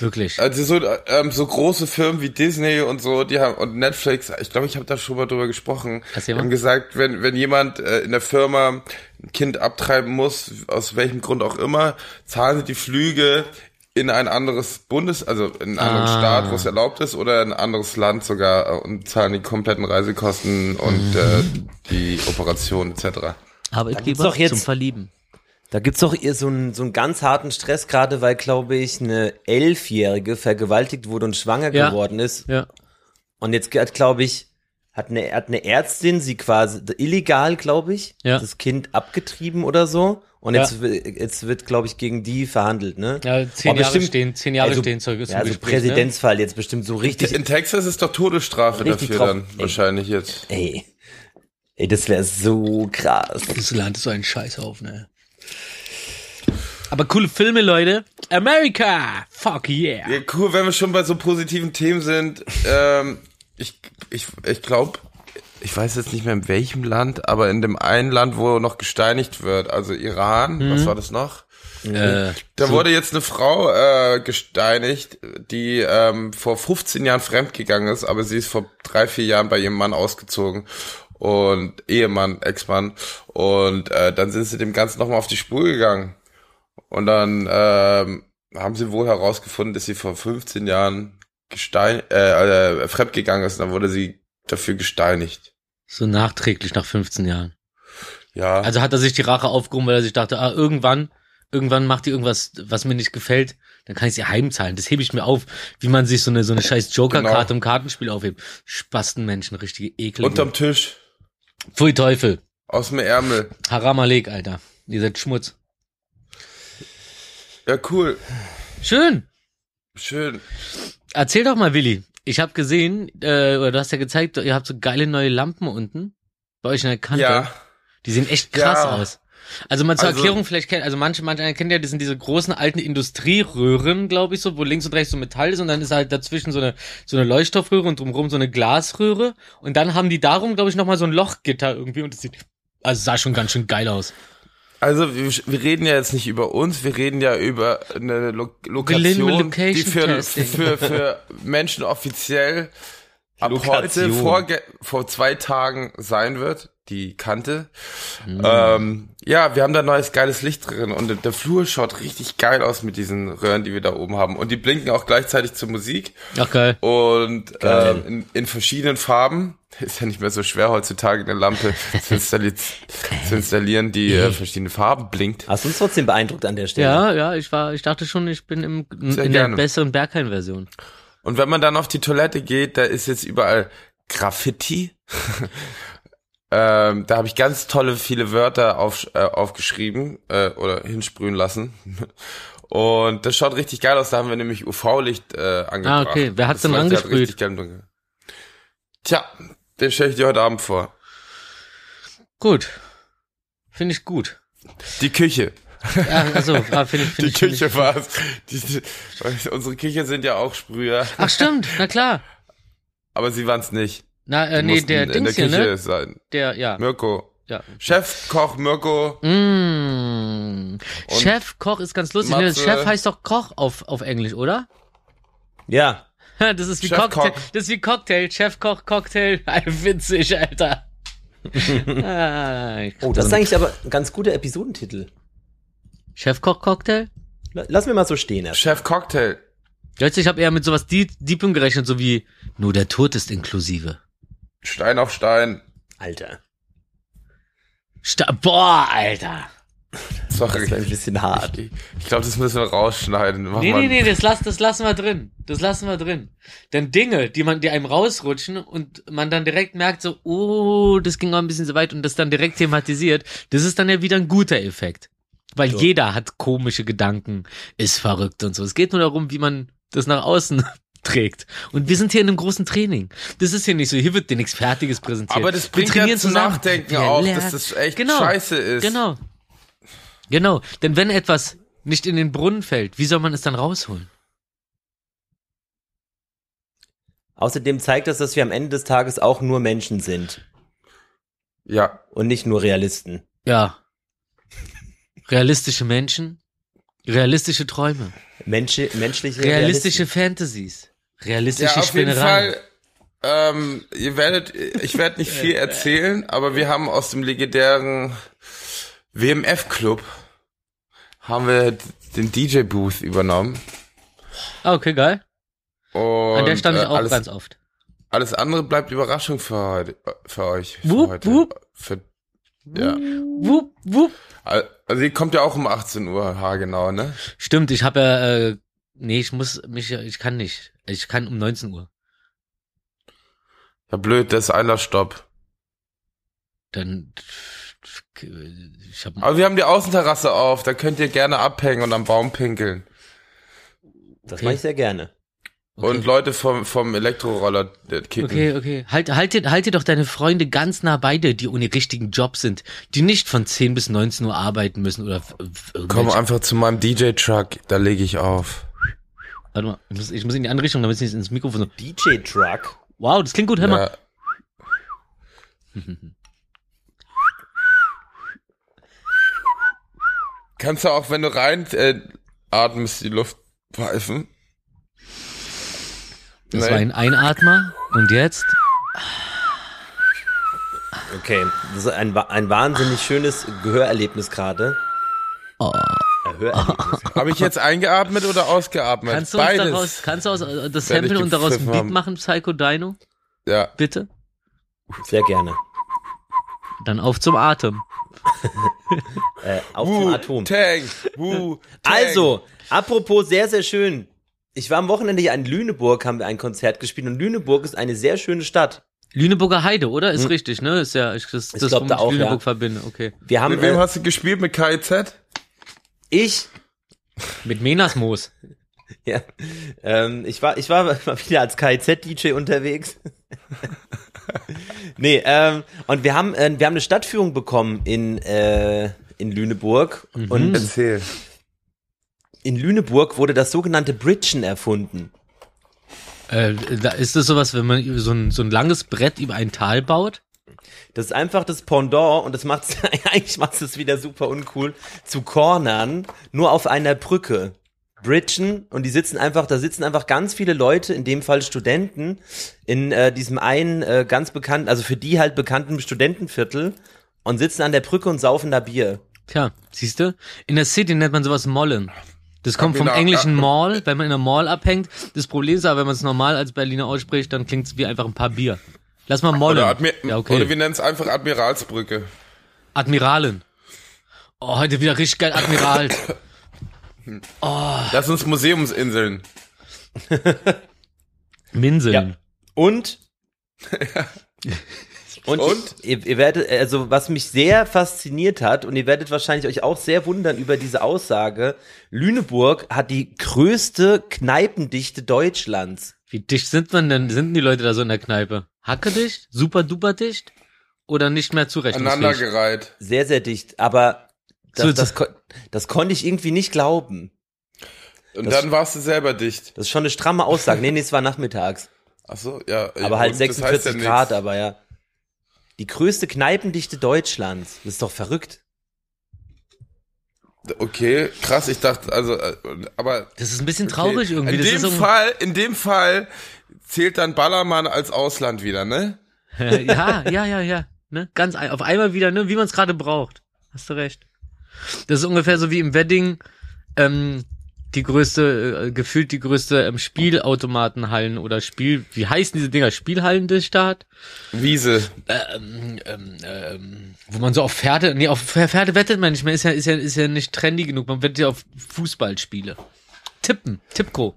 Wirklich. Also so, ähm, so große Firmen wie Disney und so, die haben und Netflix, ich glaube, ich habe da schon mal drüber gesprochen, die haben gesagt, wenn wenn jemand äh, in der Firma ein Kind abtreiben muss, aus welchem Grund auch immer, zahlen sie die Flüge in ein anderes Bundes, also in einen anderen Ah. Staat, wo es erlaubt ist, oder in ein anderes Land sogar äh, und zahlen die kompletten Reisekosten und Mhm. äh, die Operation etc. Aber ich gibt's lieber doch jetzt- zum Verlieben. Da gibt's doch eher so einen, so einen ganz harten Stress, gerade weil, glaube ich, eine Elfjährige vergewaltigt wurde und schwanger Ja. geworden ist. Ja. Und jetzt hat, glaube ich, hat eine, hat eine Ärztin sie quasi illegal, glaube ich, Ja. das Kind abgetrieben oder so. Und Ja. jetzt, jetzt wird, glaube ich, gegen die verhandelt, ne? Ja, zehn Aber Jahre bestimmt- stehen, zehn Jahre also, stehen zur, zum Ja, also Gespräch, ne? Präsidentsfall jetzt bestimmt so richtig. In Texas ist doch Todesstrafe dafür drauf- dann ey. wahrscheinlich jetzt. Ey. Ey, das wäre so krass. Das Land ist so ein Scheißhaufen, ey. Aber coole Filme, Leute. America! Fuck yeah! Ja, cool, wenn wir schon bei so positiven Themen sind. Ähm, ich ich, ich glaube, ich weiß jetzt nicht mehr in welchem Land, aber in dem einen Land, wo noch gesteinigt wird, also Iran, was war das noch? Äh, Da wurde jetzt eine Frau äh, gesteinigt, die ähm, vor 15 Jahren fremdgegangen ist, aber sie ist vor drei, vier Jahren bei ihrem Mann ausgezogen und Ehemann, Ex-Mann. Und äh, dann sind sie dem Ganzen nochmal auf die Spur gegangen. Und dann ähm, haben sie wohl herausgefunden, dass sie vor 15 Jahren gestein, äh, äh, fremdgegangen ist. Und dann wurde sie dafür gesteinigt. So nachträglich nach 15 Jahren. Ja. Also hat er sich die Rache aufgehoben, weil er sich dachte, ah, irgendwann, irgendwann macht die irgendwas, was mir nicht gefällt, dann kann ich sie heimzahlen. Das hebe ich mir auf, wie man sich so eine, so eine scheiß Joker-Karte Genau. im Kartenspiel aufhebt. Spastenmenschen, richtige Ekel. Unterm Tisch. Pfui Teufel. Aus dem Ärmel. Haram Alek, Alter. Ihr seid Schmutz. Ja, cool. Schön. Schön. Erzähl doch mal, Willi. Ich habe gesehen, äh, oder du hast ja gezeigt, ihr habt so geile neue Lampen unten bei euch in der Kante. Ja. Die sehen echt krass Ja. aus. Also mal zur Also- Erklärung, vielleicht kennt, also manche, manche kennen ja, das sind diese großen alten Industrieröhren, glaube ich, so, wo links und rechts so Metall ist und dann ist halt dazwischen so eine, so eine Leuchtstoffröhre und drumherum so eine Glasröhre und dann haben die darum, glaube ich, nochmal so ein Lochgitter irgendwie und das sieht, also sah schon ganz schön geil aus. Also wir, wir reden ja jetzt nicht über uns, wir reden ja über eine Lo Lokation, Location die für, für, für Menschen offiziell ab Lokation. heute vor, vor zwei Tagen sein wird, die Kante. Mhm. Ähm, ja, wir haben da neues geiles Licht drin und der- der Flur schaut richtig geil aus mit diesen Röhren, die wir da oben haben. Und die blinken auch gleichzeitig zur Musik Ach geil. und Geil. ähm, in, in verschiedenen Farben. Ist ja nicht mehr so schwer heutzutage eine Lampe zu, installi zu installieren, die äh, verschiedene Farben blinkt. Hast du uns trotzdem beeindruckt an der Stelle? Ja, ja, ich war, ich dachte schon, ich bin im, Sehr in der gerne. besseren Berghain-Version. Und wenn man dann auf die Toilette geht, da ist jetzt überall Graffiti. ähm, da habe ich ganz tolle viele Wörter auf, äh, aufgeschrieben äh, oder hinsprühen lassen. Und das schaut richtig geil aus. Da haben wir nämlich UV-Licht äh, angebracht. Ah, okay. Wer hat's Das denn angesprüht? richtig geil im Dunkeln. Tja, den stelle ich dir heute Abend vor. Gut. Finde ich gut. Die Küche. Ja, also, finde ich, finde Die ich, Küche ich. war's. Die, die, unsere Küche sind ja auch Sprüher, Ach stimmt, na klar. aber sie waren's nicht. Na, äh, Die nee, der in der Dings hier, Küche ne? sein. Der, ja, Mirko. ja. Chefkoch Mirko. Mm. Chef Koch ist ganz lustig. Ne? Matze. Chef heißt doch Koch auf, auf Englisch, oder? Ja. Das ist wie Chef Cocktail. Koch. Das ist wie Cocktail. Chef Koch, Cocktail. Witzig, Alter. ah, Oh, das ist eigentlich aber ein ganz guter Episodentitel. Chef Koch, Cocktail? La- Lass mir mal so stehen erst. Chef Cocktail. Jetzt, ich habe eher mit sowas Deep, Deepem gerechnet, so wie nur der Tod ist inklusive. Stein auf Stein. Alter. Sta Boah, Alter. Sorry. Das war ein bisschen hart. Ich, ich glaube, das müssen wir rausschneiden. Mach Nee, mal- nee, nee, das, lass, das lassen wir drin. Das lassen wir drin. Denn Dinge, die man, die einem rausrutschen und man dann direkt merkt so, oh, das ging auch ein bisschen so weit und das dann direkt thematisiert, das ist dann ja wieder ein guter Effekt. Weil So. jeder hat komische Gedanken, ist verrückt und so. Es geht nur darum, wie man das nach außen trägt. Und wir sind hier in einem großen Training. Das ist hier nicht so, hier wird dir nichts Fertiges präsentiert. Aber das Wir bringt ja trainieren zum zusammen. Nachdenken Wir auch, lernen- dass das echt Genau. scheiße ist. Genau. Genau. Denn wenn etwas nicht in den Brunnen fällt, wie soll man es dann rausholen? Außerdem zeigt das, dass wir am Ende des Tages auch nur Menschen sind Ja, und nicht nur Realisten. Ja. Realistische Menschen, realistische Träume, Mensche, menschliche realistische Fantasies, ja realistische auf jeden Spinnereien. Fall. Ähm, ihr werdet, ich werde nicht viel erzählen, aber wir haben aus dem legendären WMF-Club haben wir den DJ-Booth übernommen. Ah, okay, geil. Und An der stand ich äh, auch alles, ganz oft. alles andere bleibt Überraschung für heute, für euch. Für Wupp, heute. wupp. Für, ja. Wupp, wupp. Also die kommt ja auch um 18 Uhr, haargenau, ne? Stimmt, ich habe ja, äh, nee, ich muss mich, ich kann nicht. Ich kann um 19 Uhr. Ja, blöd, das ist Einlassstopp. Dann, ich habe Aber wir haben die Außenterrasse auf, da könnt ihr gerne abhängen und am Baum pinkeln. Das Okay. mache ich sehr gerne. Und Leute vom, vom Elektroroller äh, kicken. Okay, okay. Halt, halt, dir, halt dir doch deine Freunde ganz nah bei dir, die ohne richtigen Job sind, die nicht von 10 bis 19 Uhr arbeiten müssen oder Komm einfach zu meinem DJ-Truck, da lege ich auf. Warte mal, ich muss, ich muss in die andere Richtung, damit es nicht ins Mikrofon so. DJ-Truck. Wow, das klingt gut, hör mal. Kannst du auch, wenn du rein äh, atmest, die Luft pfeifen? Das Nee. war ein Einatmer und jetzt. Okay, das ist ein, ein wahnsinnig schönes Gehörerlebnis gerade. Oh. Habe ich jetzt eingeatmet oder ausgeatmet? Kannst du uns Beides. daraus, kannst du aus, äh, das Sample und daraus ein Beat haben. machen, Psycho Dino? Ja. Bitte? Sehr gerne. Dann auf zum Atem. Äh, auf dem Atom. Tang. Wu. Also, apropos sehr, sehr schön. Ich war am Wochenende hier in Lüneburg, haben wir ein Konzert gespielt und Lüneburg ist eine sehr schöne Stadt. Lüneburger Heide, oder? Ist richtig, ne? Ist ja, ich, das, das Hm. glaub, da ich auch, Lüneburg ja. verbinde, okay. Wir haben, Mit wem äh, hast du gespielt? Mit KIZ? ich, Mit Menasmoos. ja, ähm, ich war, ich war mal wieder als KIZ-DJ unterwegs. nee, ähm, und wir haben, äh, wir haben eine Stadtführung bekommen in, äh, in Lüneburg und Erzähl. in Lüneburg wurde das sogenannte Bridgen erfunden. Äh, da ist das sowas, wenn man so ein, so ein langes Brett über ein Tal baut? Das ist einfach das Pendant und das macht eigentlich macht es wieder super uncool zu Cornern nur auf einer Brücke. Bridgen und die sitzen einfach, da sitzen einfach ganz viele Leute, in dem Fall Studenten, in äh, diesem einen äh, ganz bekannten, also für die halt bekannten Studentenviertel und sitzen an der Brücke und saufen da Bier. Tja, siehst du? In der City nennt man sowas Mollen. Das kommt vom Genau, englischen Mall, wenn man in einer Mall abhängt. Das Problem ist aber, wenn man es normal als Berliner ausspricht, dann klingt es wie einfach ein paar Bier. Lass mal Mollen. Oder, Admi ja, okay. oder wir nennen es einfach Admiralsbrücke. Admiralen. Oh, heute wieder richtig geil Admiral. Das sind Museumsinseln. Minseln. Und und, Und? Ihr, ihr werdet, also was mich sehr fasziniert hat, und ihr werdet wahrscheinlich euch auch sehr wundern über diese Aussage, Lüneburg hat die größte Kneipendichte Deutschlands. Wie dicht sind man denn, sind denn die Leute da so in der Kneipe? Hacke dicht? Super duper dicht? Oder nicht mehr zurechnungsfähig? Aneinandergereiht. Sehr, sehr dicht. Aber das, So- das, kon- das konnte ich irgendwie nicht glauben. Und Das- dann warst du selber dicht. Das ist schon eine stramme Aussage. Nee, nee, es war nachmittags. Ach so, ja. Aber halt und das heißt 46 ja Grad, aber ja. Die größte Kneipendichte Deutschlands. Das ist doch verrückt. Okay, krass, ich dachte, also, äh, aber. Das ist ein bisschen okay. traurig irgendwie. In das dem ist so ein- Fall, in dem Fall zählt dann Ballermann als Ausland wieder, ne? ja, ja, ja, ja. Ne? Ganz auf einmal wieder, ne? wie man es gerade braucht. Hast du recht. Das ist ungefähr so wie im Wedding ähm, die größte, äh, gefühlt die größte ähm, Spielautomatenhallen oder Spiel, wie heißen diese Dinger? Spielhallendichte hat? Wiese. Ähm, ähm, ähm, wo man so auf Pferde, nee, auf Pferde wettet man nicht mehr, ist ja, ist ja, ist ja nicht trendy genug, man wettet ja auf Fußballspiele. Tippen, Tippco.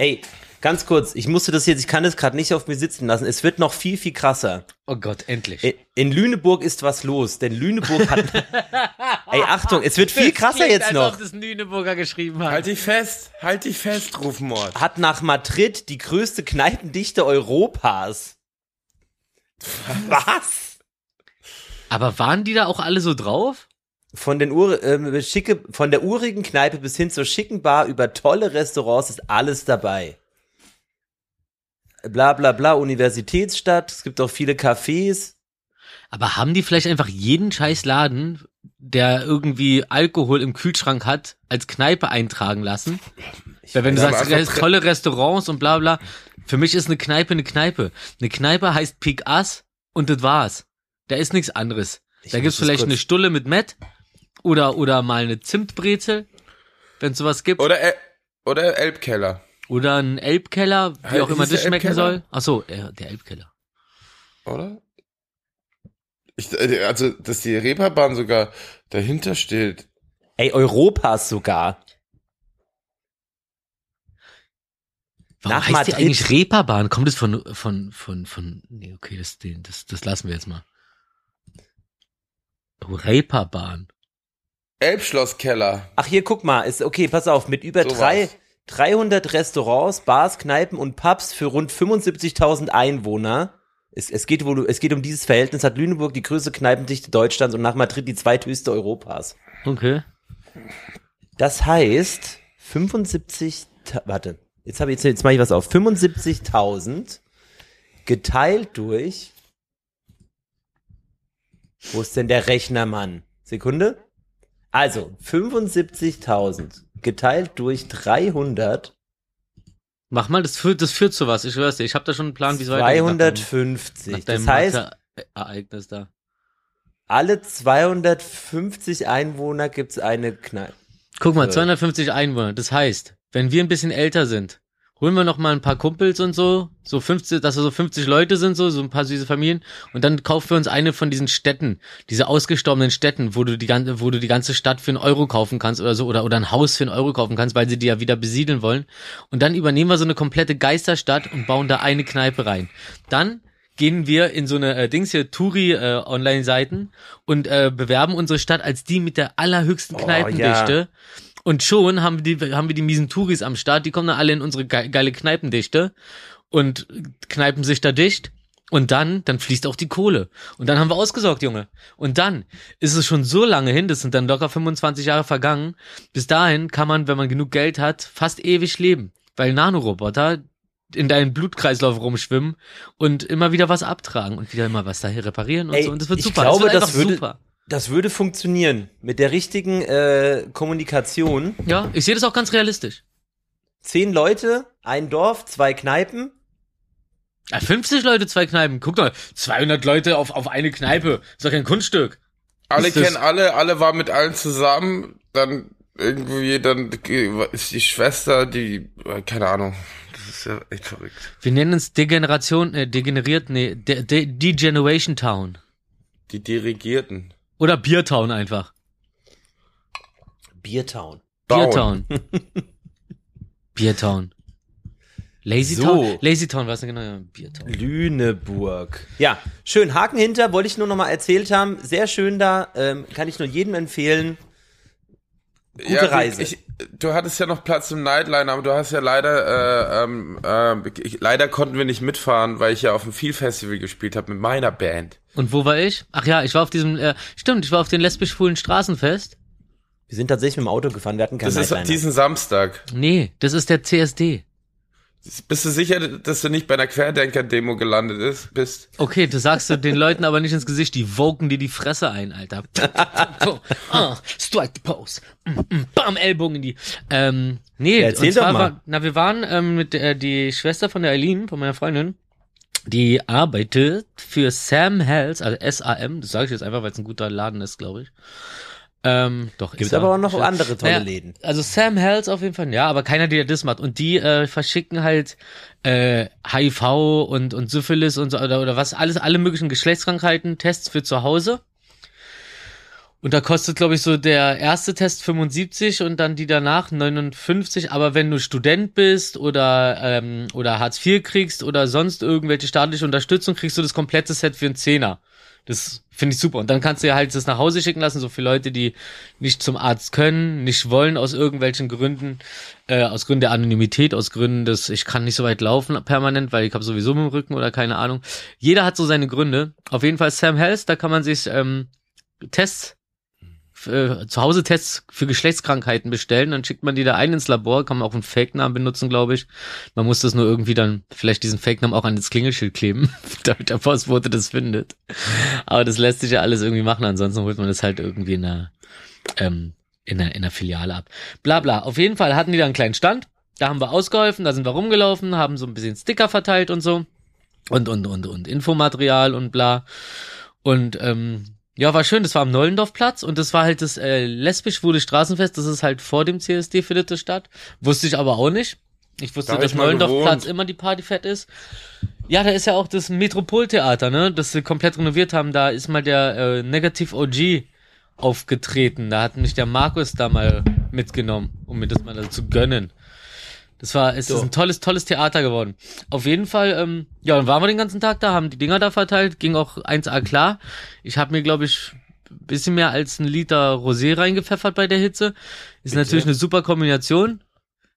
Ey, ganz kurz, ich musste das jetzt, ich kann das gerade nicht auf mir sitzen lassen. Es wird noch viel, viel krasser. Oh Gott, endlich. In, Lüneburg ist was los, denn Lüneburg hat. Ey, Achtung, es wird viel krasser jetzt als noch. Ob das Lüneburger geschrieben hat. Halt dich fest, halt dich fest, Rufmord. Hat nach Madrid die größte Kneipendichte Europas. Was? Aber waren die da auch alle so drauf? Von, den Ur, ähm, schicke, von der urigen Kneipe bis hin zur schicken Bar über tolle Restaurants ist alles dabei. Bla bla bla, Universitätsstadt, es gibt auch viele Cafés. Aber haben die vielleicht einfach jeden scheiß Laden, der irgendwie Alkohol im Kühlschrank hat, als Kneipe eintragen lassen? Weil wenn du sagst, es tolle Restaurants und bla bla, für mich ist eine Kneipe eine Kneipe. Eine Kneipe heißt Pik Ass und das war's. Da ist nichts anderes. Ich da gibt's vielleicht eine Stulle mit Met oder, oder mal eine Zimtbrezel, wenn sowas gibt. Oder, El oder Elbkeller. Oder ein Elbkeller, wie Halt, auch immer das schmecken Elbkeller? soll. Ach so, äh, der Elbkeller. Oder? Ich, äh, also, dass die Reeperbahn sogar dahinter steht. Ey, Europas sogar. Warum Nach heißt Madrid. die eigentlich Reeperbahn? Kommt es von, von, von, von, nee, okay, das, das, das lassen wir jetzt mal. Oh, Reeperbahn. Elbschlosskeller. Ach hier, guck mal, ist okay, pass auf, mit über Sowas. drei, 300 Restaurants, Bars, Kneipen und Pubs für rund 75.000 Einwohner. Es, es, geht wohl, es geht um dieses Verhältnis, hat Lüneburg die größte Kneipendichte Deutschlands und nach Madrid die zweithöchste Europas. Okay. Das heißt, 75, ta- warte, jetzt habe ich, jetzt, jetzt mache ich was auf, 75.000 geteilt durch, wo ist denn der Rechnermann? Sekunde? Also, 75.000 geteilt durch 300, Mach mal, das führt, das führt zu was. Ich schwör's dir. Ich habe da schon einen Plan, wie es weitergeht. nach deinem- 250. Nach Das heißt, Mathe-Ereignis da. alle 250 Einwohner gibt's eine Kneipe. Guck mal, Äh. 250 Einwohner. Das heißt, wenn wir ein bisschen älter sind, holen wir noch mal ein paar Kumpels und so, so 50, dass wir so 50 Leute sind, so, so ein paar süße Familien, und dann kaufen wir uns eine von diesen Städten, diese ausgestorbenen Städten, wo du die ganze, wo du die ganze Stadt für einen Euro kaufen kannst oder so, oder, oder ein Haus für einen Euro kaufen kannst, weil sie die ja wieder besiedeln wollen. Und dann übernehmen wir so eine komplette Geisterstadt und bauen da eine Kneipe rein. Dann gehen wir in so eine äh, Dings hier, Touri äh, Online-Seiten und äh, bewerben unsere Stadt als die mit der allerhöchsten Oh, Kneipendichte. Und schon haben wir die, haben wir die miesen Touris am Start, die kommen dann alle in unsere ge geile Kneipendichte und kneipen sich da dicht. Und dann, dann fließt auch die Kohle. Und dann haben wir ausgesorgt, Junge. Und dann ist es schon so lange hin, das sind dann locker 25 Jahre vergangen. Bis dahin kann man, wenn man genug Geld hat, fast ewig leben. Weil Nanoroboter in deinen Blutkreislauf rumschwimmen und immer wieder was abtragen und wieder immer was da reparieren und Ey, so. Und das wird ich super. glaube, das, wird das würde- super. Das würde funktionieren. Mit der richtigen äh, Kommunikation. Ja, ich sehe das auch ganz realistisch. Zehn Leute, ein Dorf, zwei Kneipen. Ja, 50 Leute, zwei Kneipen. Guck mal, 200 Leute auf, auf eine Kneipe. Ist doch kein Kunststück. Alle kennen alle, alle waren mit allen zusammen, dann irgendwie, dann ist die Schwester, die, keine Ahnung. Das ist ja echt verrückt. Wir nennen es Degeneration, äh, degeneriert, nee, De De Degeneration Town. Die Dirigierten. Oder Biertown einfach. Biertown. Biertown. Biertown. Lazy So. Town? Lazy Town, was denn genau? Ja, Biertown. Lüneburg. Ja, schön. Haken hinter, wollte ich nur noch mal erzählt haben. Sehr schön da. Ähm, kann ich nur jedem empfehlen. Gute ja, Reise. Ich, du hattest ja noch Platz im Nightliner, aber du hast ja leider, äh, ähm, äh, ich, leider konnten wir nicht mitfahren, weil ich ja auf dem Feel Festival gespielt habe mit meiner Band. Und wo war ich? Ach ja, ich war auf diesem, äh, stimmt, ich war auf dem lesbisch-schwulen Straßenfest. Wir sind tatsächlich mit dem Auto gefahren, wir hatten keinen Das ist Nightliner. diesen Samstag. Nee, das ist der CSD. Bist du sicher, dass du nicht bei einer Querdenker-Demo gelandet ist, bist? Okay, das sagst du den Leuten aber nicht ins Gesicht, die woken dir die Fresse ein, Alter. ah, strike the pose. Mm, mm, Bam, Ellbogen in die. Ähm, nee, Ja, erzähl doch mal. War, na, wir waren ähm, mit äh, die Schwester von der Eileen, von meiner Freundin, die arbeitet für Sam Hells, also S-A-M, das sage ich jetzt einfach, weil es ein guter Laden ist, glaube ich. Ähm, doch, Gibt er. aber auch noch Ja. andere tolle Naja, Läden. Also Sam Hells auf jeden Fall, ja, aber keiner, der das macht. Und die äh, verschicken halt äh, HIV und, und Syphilis und so, oder, oder was, alles, alle möglichen Geschlechtskrankheiten, Tests für zu Hause. Und da kostet, glaube ich, so der erste Test 75 und dann die danach 59. Aber wenn du Student bist oder, ähm, oder Hartz IV kriegst oder sonst irgendwelche staatliche Unterstützung, kriegst du das komplette Set für einen Zehner. Das finde ich super. Und dann kannst du ja halt das nach Hause schicken lassen, so für Leute, die nicht zum Arzt können, nicht wollen aus irgendwelchen Gründen, äh, aus Gründen der Anonymität, aus Gründen des, ich kann nicht so weit laufen permanent, weil ich habe sowieso mit dem Rücken oder keine Ahnung. Jeder hat so seine Gründe. Auf jeden Fall Sam Hells, da kann man sich ähm, Tests äh, zu Hause Tests für Geschlechtskrankheiten bestellen, dann schickt man die da ein ins Labor, kann man auch einen Fake-Namen benutzen, glaube ich. Man muss das nur irgendwie dann vielleicht diesen Fake-Namen auch an das Klingelschild kleben, damit der Postbote das findet. Aber das lässt sich ja alles irgendwie machen, ansonsten holt man das halt irgendwie in einer, ähm, in einer, in einer Filiale ab. Bla bla. Auf jeden Fall hatten die da einen kleinen Stand, da haben wir ausgeholfen, da sind wir rumgelaufen, haben so ein bisschen Sticker verteilt und so. Und, und, und, und Infomaterial und bla. Und ähm, ja, war schön. Das war am Neulendorfplatz und das war halt das äh, lesbisch-schwule Straßenfest. Das ist halt vor dem CSD findet das statt. Wusste ich aber auch nicht. Ich wusste, Da dass Neulendorfplatz immer die Partyfett ist. Ja, da ist ja auch das Metropoltheater, ne? Das sie komplett renoviert haben. Da ist mal der äh, Negative OG aufgetreten. Da hat mich der Markus da mal mitgenommen, um mir das mal zu gönnen. Das war, es ist So. ein tolles, tolles Theater geworden. Auf jeden Fall, ähm, ja, dann waren wir den ganzen Tag da, haben die Dinger da verteilt, ging auch 1A klar. Ich habe mir, glaube ich, ein bisschen mehr als ein Liter Rosé reingepfeffert bei der Hitze. Ist natürlich eine super Kombination.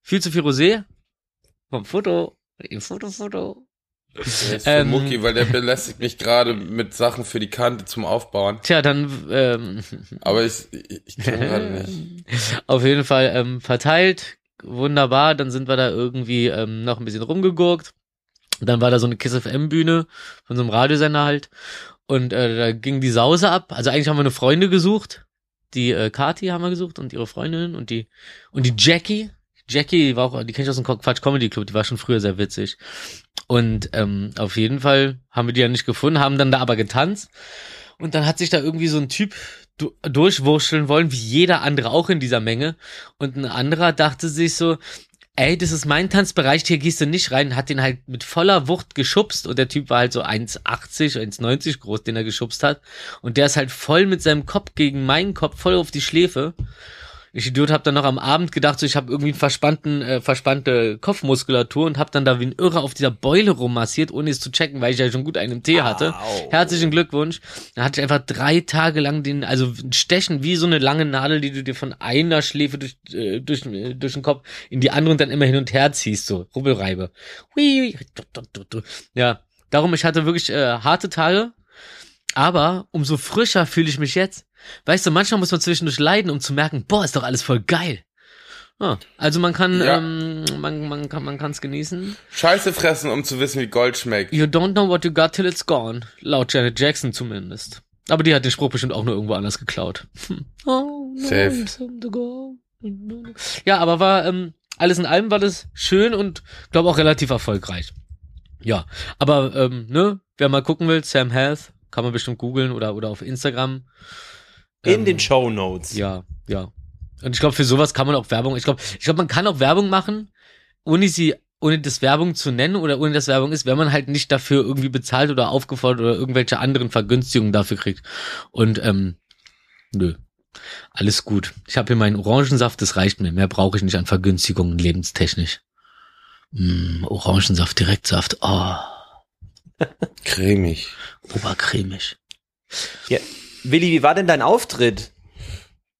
Viel zu viel Rosé. Vom Foto. Foto, Foto. Das ist Ähm. ähm, Mucki, weil der belästigt mich gerade mit Sachen für die Kante zum Aufbauen. Tja, dann ähm, Aber ich, ich, ich kann gerade nicht. auf jeden Fall ähm, verteilt. Wunderbar. Dann sind wir da irgendwie ähm, noch ein bisschen rumgegurkt. Dann war da so eine Kiss FM Bühne von so einem Radiosender halt. Und äh, da ging die Sause ab. Also eigentlich haben wir eine Freunde gesucht. Die äh, Kati haben wir gesucht und ihre Freundin und die und die Jackie. Jackie war auch, die kenne ich aus dem Quatsch Comedy Club, die war schon früher sehr witzig. Und ähm, auf jeden Fall haben wir die ja nicht gefunden, haben dann da aber getanzt. Und dann hat sich da irgendwie so ein Typ du durchwurschteln wollen, wie jeder andere auch in dieser Menge. Und ein anderer dachte sich so, ey, das ist mein Tanzbereich, hier gehst du nicht rein, hat den halt mit voller Wucht geschubst und der Typ war halt so 1,80, 1,90 groß, den er geschubst hat. Und der ist halt voll mit seinem Kopf gegen meinen Kopf, voll auf die Schläfe. Ich Idiot hab dann noch am Abend gedacht, so ich habe irgendwie einen verspannten, äh, verspannte Kopfmuskulatur und hab dann da wie ein Irrer auf dieser Beule rummassiert, ohne es zu checken, weil ich ja schon gut einen Tee hatte. Au. Herzlichen Glückwunsch. Da hatte ich einfach drei Tage lang den, also Stechen wie so eine lange Nadel, die du dir von einer Schläfe durch, äh, durch, äh, durch den Kopf in die andere und dann immer hin und her ziehst, so Rubbelreibe. Hui, Ja, darum, ich hatte wirklich äh, harte Tage, aber umso frischer fühle ich mich jetzt. Weißt du, manchmal muss man zwischendurch leiden, um zu merken, boah, ist doch alles voll geil. Ah, also man kann, Ja. ähm, man, man kann, man kann's genießen. Scheiße fressen, um zu wissen, wie Gold schmeckt. You don't know what you got till it's gone. Laut Janet Jackson zumindest. Aber die hat den Spruch bestimmt auch nur irgendwo anders geklaut. Hm. Oh, no, Safe. Ja, aber war, ähm, alles in allem war das schön und glaube auch relativ erfolgreich. Ja, aber, ähm, ne, wer mal gucken will, Sam Health, kann man bestimmt googeln oder, oder auf Instagram. In Ähm, den Show Notes. Ja, ja. Und ich glaube, für sowas kann man auch Werbung, ich glaube, ich glaube, man kann auch Werbung machen, ohne sie, ohne das Werbung zu nennen oder ohne dass Werbung ist, wenn man halt nicht dafür irgendwie bezahlt oder aufgefordert oder irgendwelche anderen Vergünstigungen dafür kriegt. Und, ähm, nö. Alles gut. Ich habe hier meinen Orangensaft, das reicht mir. Mehr brauche ich nicht an Vergünstigungen lebenstechnisch. Mm, Orangensaft, Direktsaft. Oh, Cremig. obercremig. Ja. Willi, wie war denn dein Auftritt?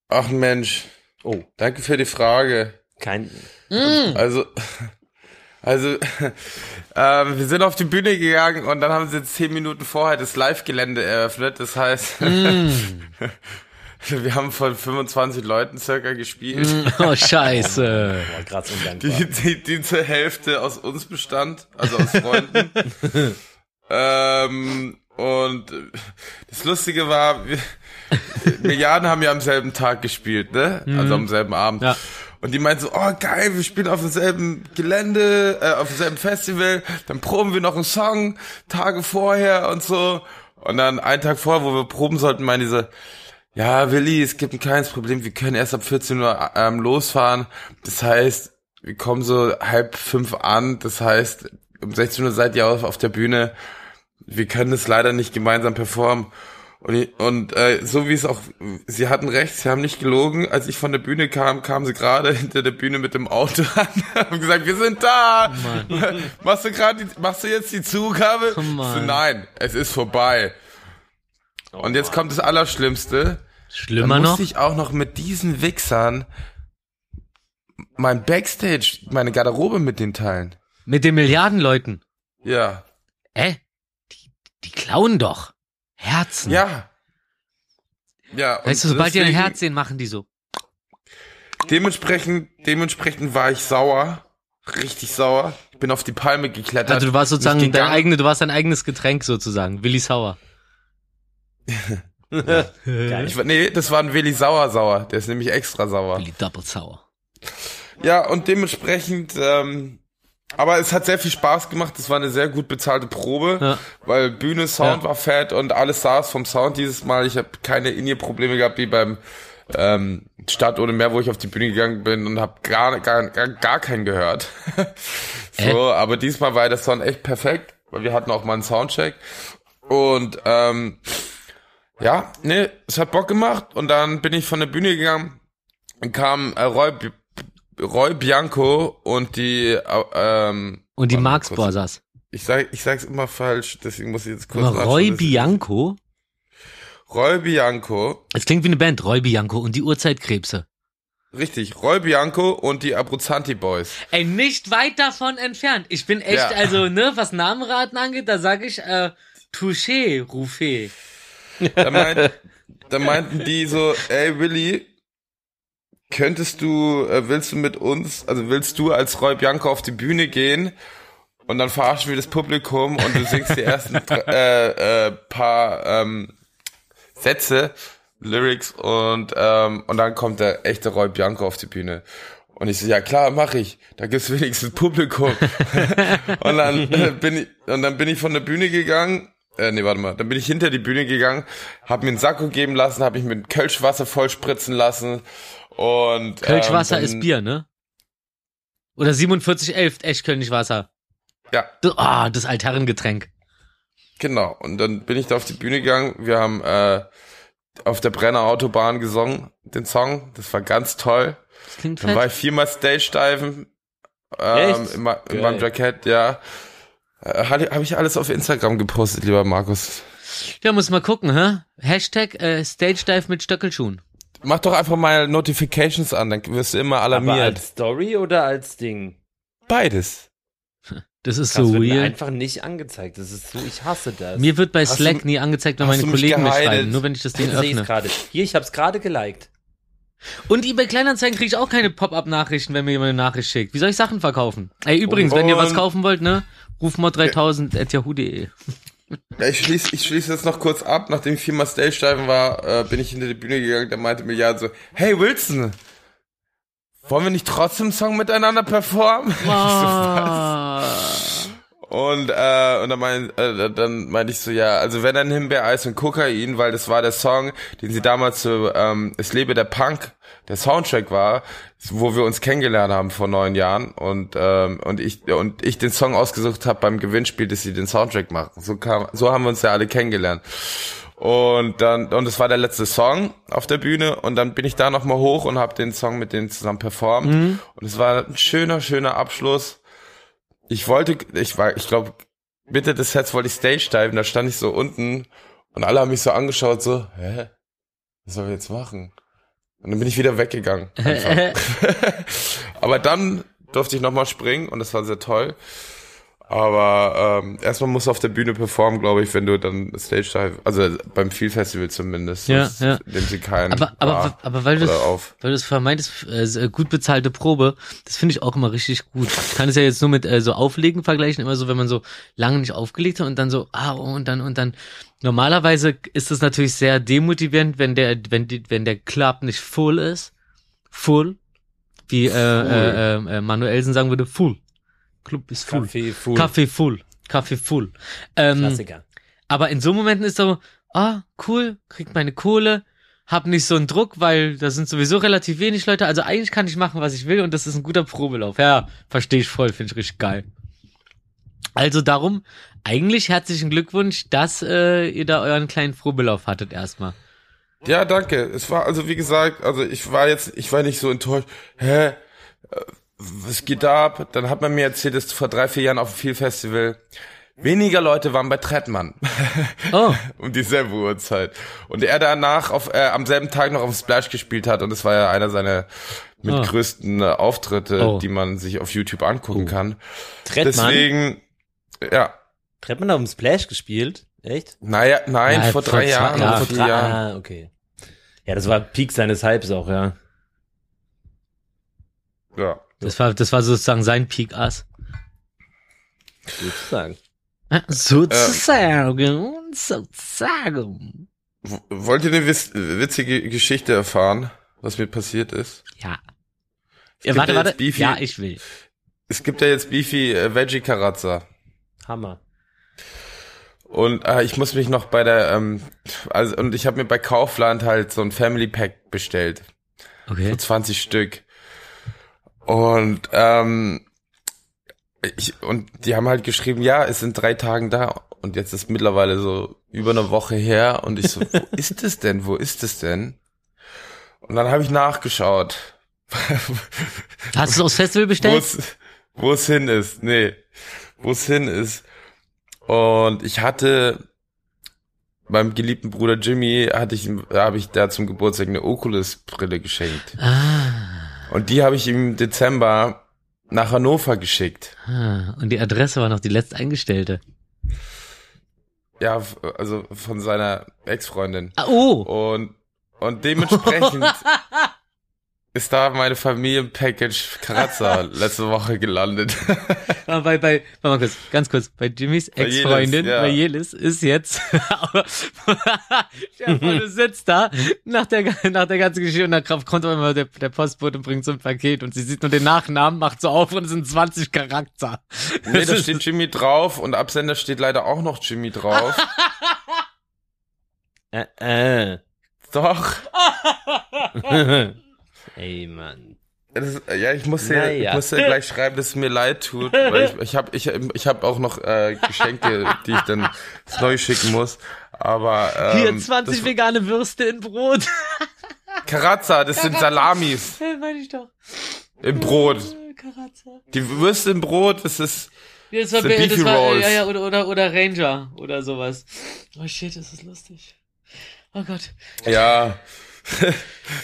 Ach Mensch, Oh, danke für die Frage. kein. Also, also, ähm, wir sind auf die Bühne gegangen und dann haben sie jetzt zehn Minuten vorher das Live-Gelände eröffnet. Das heißt, wir haben von 25 Leuten circa gespielt, Oh, scheiße. Die, die, die zur Hälfte aus uns bestand, also aus Freunden. ähm, und äh, das Lustige war, wir, Milliarden haben ja am selben Tag gespielt, ne? Also am selben Abend. Ja. Und die meinten so, oh geil, wir spielen auf demselben Gelände, äh, auf demselben Festival, dann proben wir noch einen Song, Tage vorher und so. Und dann einen Tag vorher, wo wir proben sollten, meinen die so, ja, Willi, es gibt ein kleines Problem, wir können erst ab 14 Uhr ähm, losfahren. Das heißt, wir kommen so halb fünf an, das heißt, um 16 Uhr seid ihr auf, auf der Bühne. Wir können es leider nicht gemeinsam performen. Und, und äh, so wie es auch, sie hatten recht, sie haben nicht gelogen. Als ich von der Bühne kam, kamen sie gerade hinter der Bühne mit dem Auto an, haben gesagt, wir sind da. Machst du gerade, machst du jetzt die Zugabe? Oh Mann. so, nein, es ist vorbei. und jetzt kommt das Allerschlimmste. Schlimmer Dann noch? musste ich auch noch mit diesen Wichsern mein Backstage, meine Garderobe mit denen teilen. Mit den Milliardenleuten. Ja. Äh? Die, klauen doch. Herzen. Ja. Ja. Weißt du, sobald die ein Herz sehen, machen die so. Dementsprechend, dementsprechend war ich sauer. Richtig sauer. Ich bin auf die Palme geklettert. Also du warst sozusagen dein gegangen. eigene, du warst dein eigenes Getränk sozusagen. Willi Sauer. Geil. Ich, nee, das war ein Willi Sauer Sauer. Der ist nämlich extra sauer. Willi Double Sauer. Ja, und dementsprechend, ähm, aber es hat sehr viel Spaß gemacht. Es war eine sehr gut bezahlte Probe, Ja. weil Bühne, Sound Ja. war fett und alles saß vom Sound dieses Mal. Ich habe keine In-Ear-Probleme gehabt wie beim ähm, Stadt ohne Meer, wo ich auf die Bühne gegangen bin und habe gar, gar, gar, gar keinen gehört. so, aber diesmal war der Sound echt perfekt, weil wir hatten auch mal einen Soundcheck. Und ähm, ja, nee, es hat Bock gemacht und dann bin ich von der Bühne gegangen dann kam äh, Roy, Roy Bianco und die äh, ähm, Und die Marx. Brothers. Ich sag ich sag's immer falsch, deswegen muss ich jetzt kurz Aber Roy. Bianco? Roy Bianco, Es klingt wie eine Band. Roy Bianco und die Uhrzeitkrebse. richtig, Roy Bianco und die Abruzzanti Boys. Ey, nicht weit davon entfernt. Ich bin echt, Ja. also, ne, was Namenraten angeht, da sag ich, äh, Touché, Rouffé. Da, meint, da meinten die so, ey Willi, könntest du, äh, willst du mit uns, also willst du als Roy Bianco auf die Bühne gehen und dann verarschen wir das Publikum und du singst die ersten äh, äh, paar ähm, Sätze, Lyrics und ähm, und dann kommt der echte Roy Bianco auf die Bühne. Und ich so, ja klar, mach ich. Da gibt's wenigstens Publikum. und dann äh, bin ich und dann bin ich von der Bühne gegangen Äh, nee, warte mal. Dann bin ich hinter die Bühne gegangen, habe mir einen Sakko geben lassen, habe mich mit Kölschwasser vollspritzen lassen und Kölschwasser ähm, ist Bier, ne? Oder 4711, echt Kölnischwasser. Ja, Ah, das Altherrengetränk. genau. Und dann bin ich da auf die Bühne gegangen. Wir haben äh, auf der Brenner Autobahn gesungen, den Song. Das war ganz toll. Das klingt Dann war fett. ich viermal Stage-Diven ähm, Echt? in, ma- in meinem Jackett, ja. Äh, Habe ich alles auf Instagram gepostet, lieber Markus. Ja, muss mal gucken, hä? Hashtag äh, Stage Dive mit Stöckelschuhen. Mach doch einfach mal Notifications an, dann wirst du immer Aber alarmiert. als Story oder als Ding? Beides. Das ist Das so wird mir weird. einfach nicht angezeigt. Das ist so, ich hasse das. Mir wird bei Hast Slack du- nie angezeigt, wenn meine mich Kollegen mir gehidet? schreiben. Nur wenn ich das Ding ich öffne. gerade. Hier, ich hab's gerade geliked. Und eBay Kleinanzeigen kriege ich auch keine Pop-Up-Nachrichten, wenn mir jemand eine Nachricht schickt. Wie soll ich Sachen verkaufen? Ey, übrigens, wenn ihr was Und- kaufen wollt, ne? Rufmod3000 at yahoo.de. Ja, ich schließe ich schließ jetzt noch kurz ab. Nachdem ich viermal Stage-Diven war, äh, bin ich hinter die Bühne gegangen. Der meinte mir ja so, hey Wilson, wollen wir nicht trotzdem Song miteinander performen? Ich so, Ah. Und, äh, und dann, mein, äh, dann meinte ich so, ja, also wenn dann Himbeereis und Kokain, weil das war der Song, den sie damals zu ähm, Es lebe der Punk, der Soundtrack war, wo wir uns kennengelernt haben vor neun Jahren und ähm, und ich und ich den Song ausgesucht habe beim Gewinnspiel, dass sie den Soundtrack machen. So kam, so haben wir uns ja alle kennengelernt. Und dann und es war der letzte Song auf der Bühne und dann bin ich da noch mal hoch und habe den Song mit denen zusammen performt und es war ein schöner schöner Abschluss ich wollte, ich war, ich glaube, Mitte des Sets wollte ich Stage diven, da stand ich so unten und alle haben mich so angeschaut, so, hä? Was soll ich jetzt machen? Und dann bin ich wieder weggegangen. Aber dann durfte ich nochmal springen und das war sehr toll. Aber ähm, erstmal musst du auf der Bühne performen, glaube ich, wenn du dann Stage dive, also beim Feel Festival zumindest. Ja, ja. Nehmen sie keinen Aber, aber, aber weil du oder auf. weil du es vermeintest, äh, gut bezahlte Probe, das finde ich auch immer richtig gut. Ich kann es ja jetzt nur mit äh, so Auflegen vergleichen, immer so, wenn man so lange nicht aufgelegt hat und dann so, ah, und dann, und dann. Normalerweise ist es natürlich sehr demotivierend, wenn der, wenn die, wenn der Club nicht full ist. Full. Wie äh, äh, äh, äh, Manuelsen sagen würde, full. Club ist full. Kaffee, full. Kaffee full. Kaffee full. Ähm, Klassiker. aber in so Momenten ist so, ah, cool, krieg meine Kohle, hab nicht so einen Druck, weil da sind sowieso relativ wenig Leute. Also eigentlich kann ich machen, was ich will und das ist ein guter Probelauf. Ja, verstehe ich voll, finde ich richtig geil. Also darum, eigentlich herzlichen Glückwunsch, dass äh, ihr da euren kleinen Probelauf hattet erstmal. Ja, danke. Es war also wie gesagt, also ich war jetzt, ich war nicht so enttäuscht. Hä? Was geht da ab? Dann hat man mir erzählt, dass vor drei, vier Jahren auf dem Feel Festival weniger Leute waren bei Trettmann Oh, um dieselbe Uhrzeit und er danach auf äh, am selben Tag noch auf Splash gespielt hat und das war ja einer seiner mit Ah. größten äh, Auftritte, Oh. die man sich auf YouTube angucken kann. Trettmann? Deswegen, ja, Trettmann auf dem Splash gespielt? Echt? naja, nein, Ja, vor vor drei Jahren, ja, oder vor drei- Jahren. Ah, okay. Ja, das war Peak seines Hypes auch, ja. Ja. Das war, das war sozusagen sein Peak-Ass. Sozusagen. Äh, Sozusagen, sozusagen. W- Wollt ihr eine witz- witzige Geschichte erfahren, was mir passiert ist? Ja. Ja warte, warte. Beefy- Ja, ich will. Es gibt ja jetzt Beefy äh, Veggie Karazza. Hammer. Und äh, ich muss mich noch bei der, ähm, also und ich habe mir bei Kaufland halt so ein Family Pack bestellt. Okay. So 20 Stück. Und ähm, ich, und die haben halt geschrieben, ja, es sind drei Tagen da. Und jetzt ist mittlerweile so über eine Woche her. Und ich so, wo ist es denn? Wo ist es denn? Und dann habe ich nachgeschaut. Hast du es aufs Festival bestellt? es, wo es hin ist. Nee, wo es hin ist. Und ich hatte meinem geliebten Bruder Jimmy hatte ich, habe ich da zum Geburtstag eine Oculus-Brille geschenkt. Ah, Und die habe ich im Dezember nach Hannover geschickt. ah. Und die Adresse war noch die letzte eingestellte. Ja, also von seiner Ex-Freundin. Ah, oh. Und, und dementsprechend, ist da meine Familienpackage Karazza letzte Woche gelandet. Aber bei, bei, warte mal kurz, ganz kurz, bei Jimmys Bei Jelis, Ex-Freundin, ja. bei Jelis, ist jetzt, vor, du sitzt da, nach der, nach der ganzen Geschichte, und dann kommt immer der, der Postbote und bringt so ein Paket, und sie sieht nur den Nachnamen, macht so auf, und es sind 20 Charakter. nee, Das da steht Jimmy drauf und Absender steht leider auch noch Jimmy drauf. Äh, äh. Doch. Ey, Mann. Das, ja, ich muss dir, Naja. ich muss dir gleich schreiben, dass es mir leid tut, weil ich, ich habe ich, ich hab auch noch äh, Geschenke, die ich dann neu schicken muss. Aber ähm, Hier, 20 das, vegane Würste in Brot. Karazza, das sind Salamis Hey, meine ich doch. im Brot. Äh, Karazza. Die Würste im Brot, das ist Ja, das war, das Beefy war ja, ja, oder, oder, oder Ranger oder sowas. Oh shit, das ist lustig. Oh Gott. ja.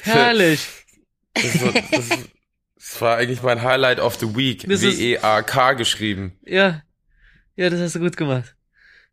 Herrlich. Das, war- das, das war eigentlich mein Highlight of the Week. W-E-A-K geschrieben. Ja. Ja, das hast du gut gemacht.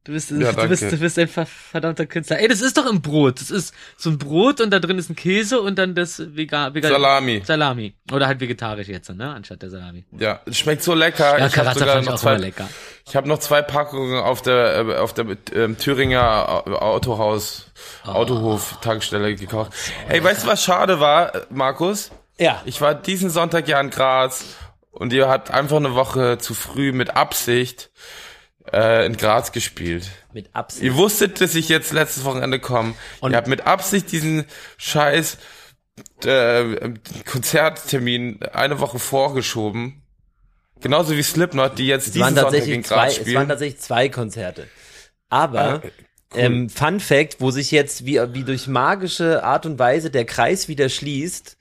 Du bist, Ja, du bist, du bist ein ver- verdammter Künstler. Ey, das ist doch ein Brot. Das ist so ein Brot und da drin ist ein Käse und dann das vegan, vegan Salami. Salami. Oder halt vegetarisch jetzt, ne? Anstatt der Salami. Ja, schmeckt so lecker. Ja, sogar fand ich auch immer lecker. Ich habe noch zwei Packungen auf der äh, auf der ähm, Thüringer Au- Autohaus Ah. Autohof Tankstelle gekauft. Ey, weißt du was schade war, äh, Markus? Ja. Ich war diesen Sonntag ja in Graz und ihr habt einfach eine Woche zu früh mit Absicht äh, in Graz gespielt. Mit Absicht. Ihr wusstet, dass ich jetzt letztes Wochenende komme. Und- ihr habt mit Absicht diesen scheiß äh, Konzerttermin eine Woche vorgeschoben. Genauso wie Slipknot, die jetzt Es diesen Sonntag in tatsächlich zwei, Graz es waren spielen. tatsächlich zwei Konzerte. Aber, Ah, cool. ähm, Fun Fact, wo sich jetzt wie, wie durch magische Art und Weise der Kreis wieder schließt,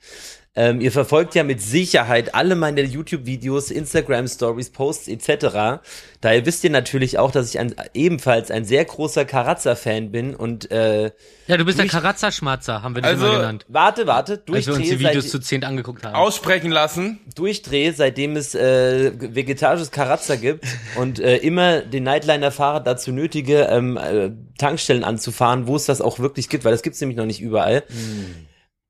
ähm, ihr verfolgt ja mit Sicherheit alle meine YouTube-Videos, Instagram-Stories, Posts etc. Daher wisst ihr natürlich auch, dass ich ein, ebenfalls ein sehr großer Karazza-Fan bin und äh, Ja, du bist Durch- Karazza-Schmatzer, haben wir dich Also, immer genannt. warte, warte, Als wir uns die durchdrehe, Videos seit, zu zehn angeguckt haben. Aussprechen lassen. durchdrehe, seitdem es äh, vegetarisches Karazza gibt und äh, immer den Nightliner-Fahrer dazu nötige, ähm, äh, Tankstellen anzufahren, wo es das auch wirklich gibt, weil das gibt's nämlich noch nicht überall.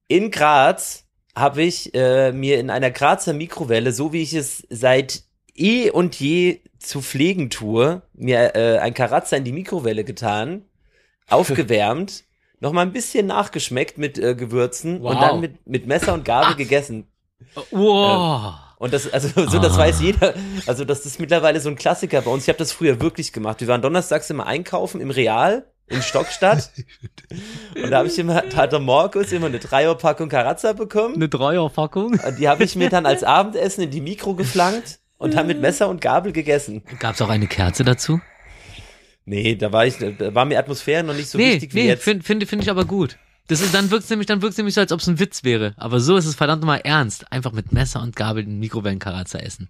In Graz habe ich äh, mir in einer Grazer Mikrowelle, so wie ich es seit eh und je zu pflegen tue, mir äh, ein Karazza in die Mikrowelle getan, aufgewärmt, noch mal ein bisschen nachgeschmeckt mit äh, Gewürzen und Wow. dann mit, mit Messer und Gabel gegessen. Wow. Und das, also so, das weiß jeder. Also das ist mittlerweile so ein Klassiker bei uns. Ich habe das früher wirklich gemacht. Wir waren donnerstags immer einkaufen im Real in Stockstadt. und da habe ich immer, da hat der Markus immer eine Dreierpackung Karazza bekommen. Eine Dreierpackung. Und die habe ich mir dann als Abendessen in die Mikro geflankt und dann mit Messer und Gabel gegessen. Gab's auch eine Kerze dazu? Nee, da war ich, da war mir Atmosphäre noch nicht so nee, wichtig wie nee, jetzt. finde find, find ich aber gut. Das ist, dann wirkt's nämlich, dann wirkt's nämlich so, als ob es ein Witz wäre. Aber so ist es verdammt mal ernst. Einfach mit Messer und Gabel den Mikrowellenkarazza essen.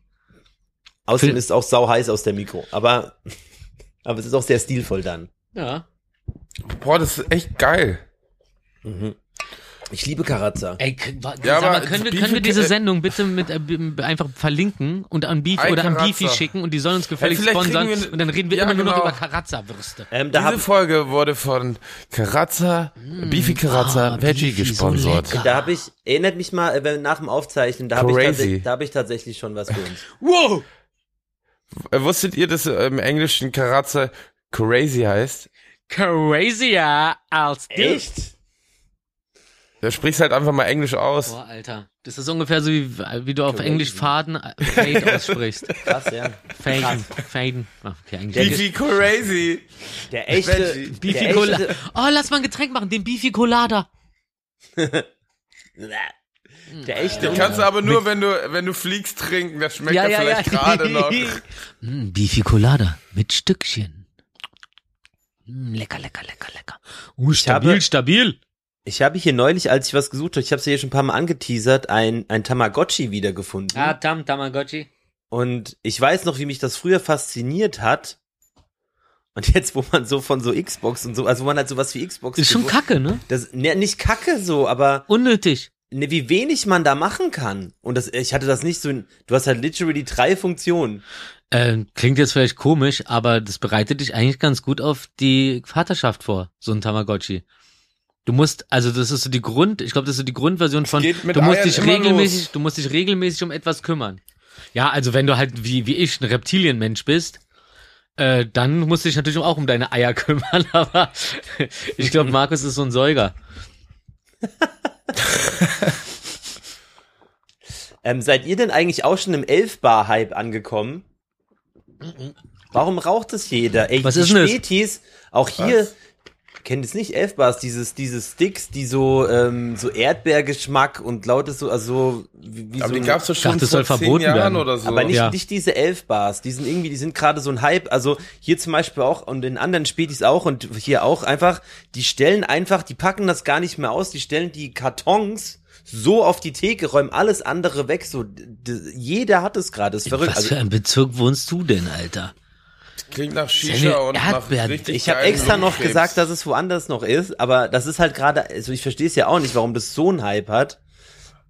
Außerdem Phil- ist es auch sau heiß aus der Mikro. Aber, aber es ist auch sehr stilvoll dann. Ja. Boah, das ist echt geil. Ich liebe Karazza. Ey, k- wa- Ja, sag mal, aber können wir, können wir diese äh, Sendung bitte mit äh, einfach verlinken und an Beef oder an Karazza. Beefy schicken und die sollen uns gefälligst vielleicht kriegen sponsern wir- und dann reden wir Ja, immer nur noch genau. über Karazza-Würste. Ähm, Diese hab, Folge wurde von Karazza, Beefy Karazza ah, Veggie Beefy, so gesponsert. lecker. Da habe ich, erinnert mich mal, äh, wenn- nach dem Aufzeichnen, da habe ich, da hab ich tatsächlich schon was für uns. Wow! Wusstet ihr, dass äh, im Englischen Karazza crazy heißt? Crazier als du. Da sprichst halt einfach mal Englisch aus. Boah, Alter. Das ist ungefähr so wie, wie du auf Englisch Faden äh, Fade aussprichst. Krass, ja. Faden. Faden. Ah, Okay, eigentlich. Beefy crazy. Der echte. Beefy der Colada. echte, Oh, lass mal ein Getränk machen, den Beefy Colada. der echte, Kannst du aber nur, wenn du, wenn du fliegst, trinken. Das schmeckt ja, vielleicht gerade noch. Mm, Beefy Colada mit Stückchen. Mm, lecker, lecker, lecker, lecker. Uh, stabil, habe- stabil. Ich habe hier neulich, als ich was gesucht habe, ich habe es ja hier schon ein paar Mal angeteasert, ein, ein Tamagotchi wiedergefunden. Ah, Tam, Tamagotchi. Und ich weiß noch, wie mich das früher fasziniert hat. Und jetzt, wo man so von so Xbox und so, also wo man halt sowas wie Xbox. Ist schon kacke, ne? Das, ne, nicht kacke so, aber Unnötig. ne, wie wenig man da machen kann. Und das, ich hatte das nicht so, du hast halt literally drei Funktionen. Äh, klingt jetzt vielleicht komisch, aber das bereitet dich eigentlich ganz gut auf die Vaterschaft vor, so ein Tamagotchi. Du musst, also das ist so die Grund, ich glaube, das ist so die Grundversion von, du musst Eiern dich regelmäßig, los. du musst dich regelmäßig um etwas kümmern. Ja, also wenn du halt wie, wie ich ein Reptilienmensch bist, äh, dann musst du dich natürlich auch um deine Eier kümmern, aber ich glaube, Markus ist so ein Säuger. Ähm, seid ihr denn eigentlich auch schon im Elfbar-Hype angekommen? Warum raucht es jeder? Ey, Was die ist denn das? Spätis, auch hier, Was? kennt es nicht, Elfbars, dieses, diese Sticks, die so, ähm, so Erdbeergeschmack und lautes so, also, wie, wie Aber so die gab's doch schon dachte, es vor soll zehn verboten Jahren werden. oder so. Aber nicht, Ja. nicht diese Elfbars, die sind irgendwie, die sind gerade so ein Hype, also hier zum Beispiel auch und in anderen Spätis auch und hier auch einfach, die stellen einfach, die packen das gar nicht mehr aus, die stellen die Kartons so auf die Theke, räumen alles andere weg, so, jeder hat es gerade, ist verrückt. Was Also, für ein Bezirk wohnst du denn, Alter? Klingt nach Shisha und nach Erdbeer- richtig ich habe extra noch Lungenkrebs. gesagt, dass es woanders noch ist, aber das ist halt gerade, also ich verstehe es ja auch nicht, warum das so ein Hype hat.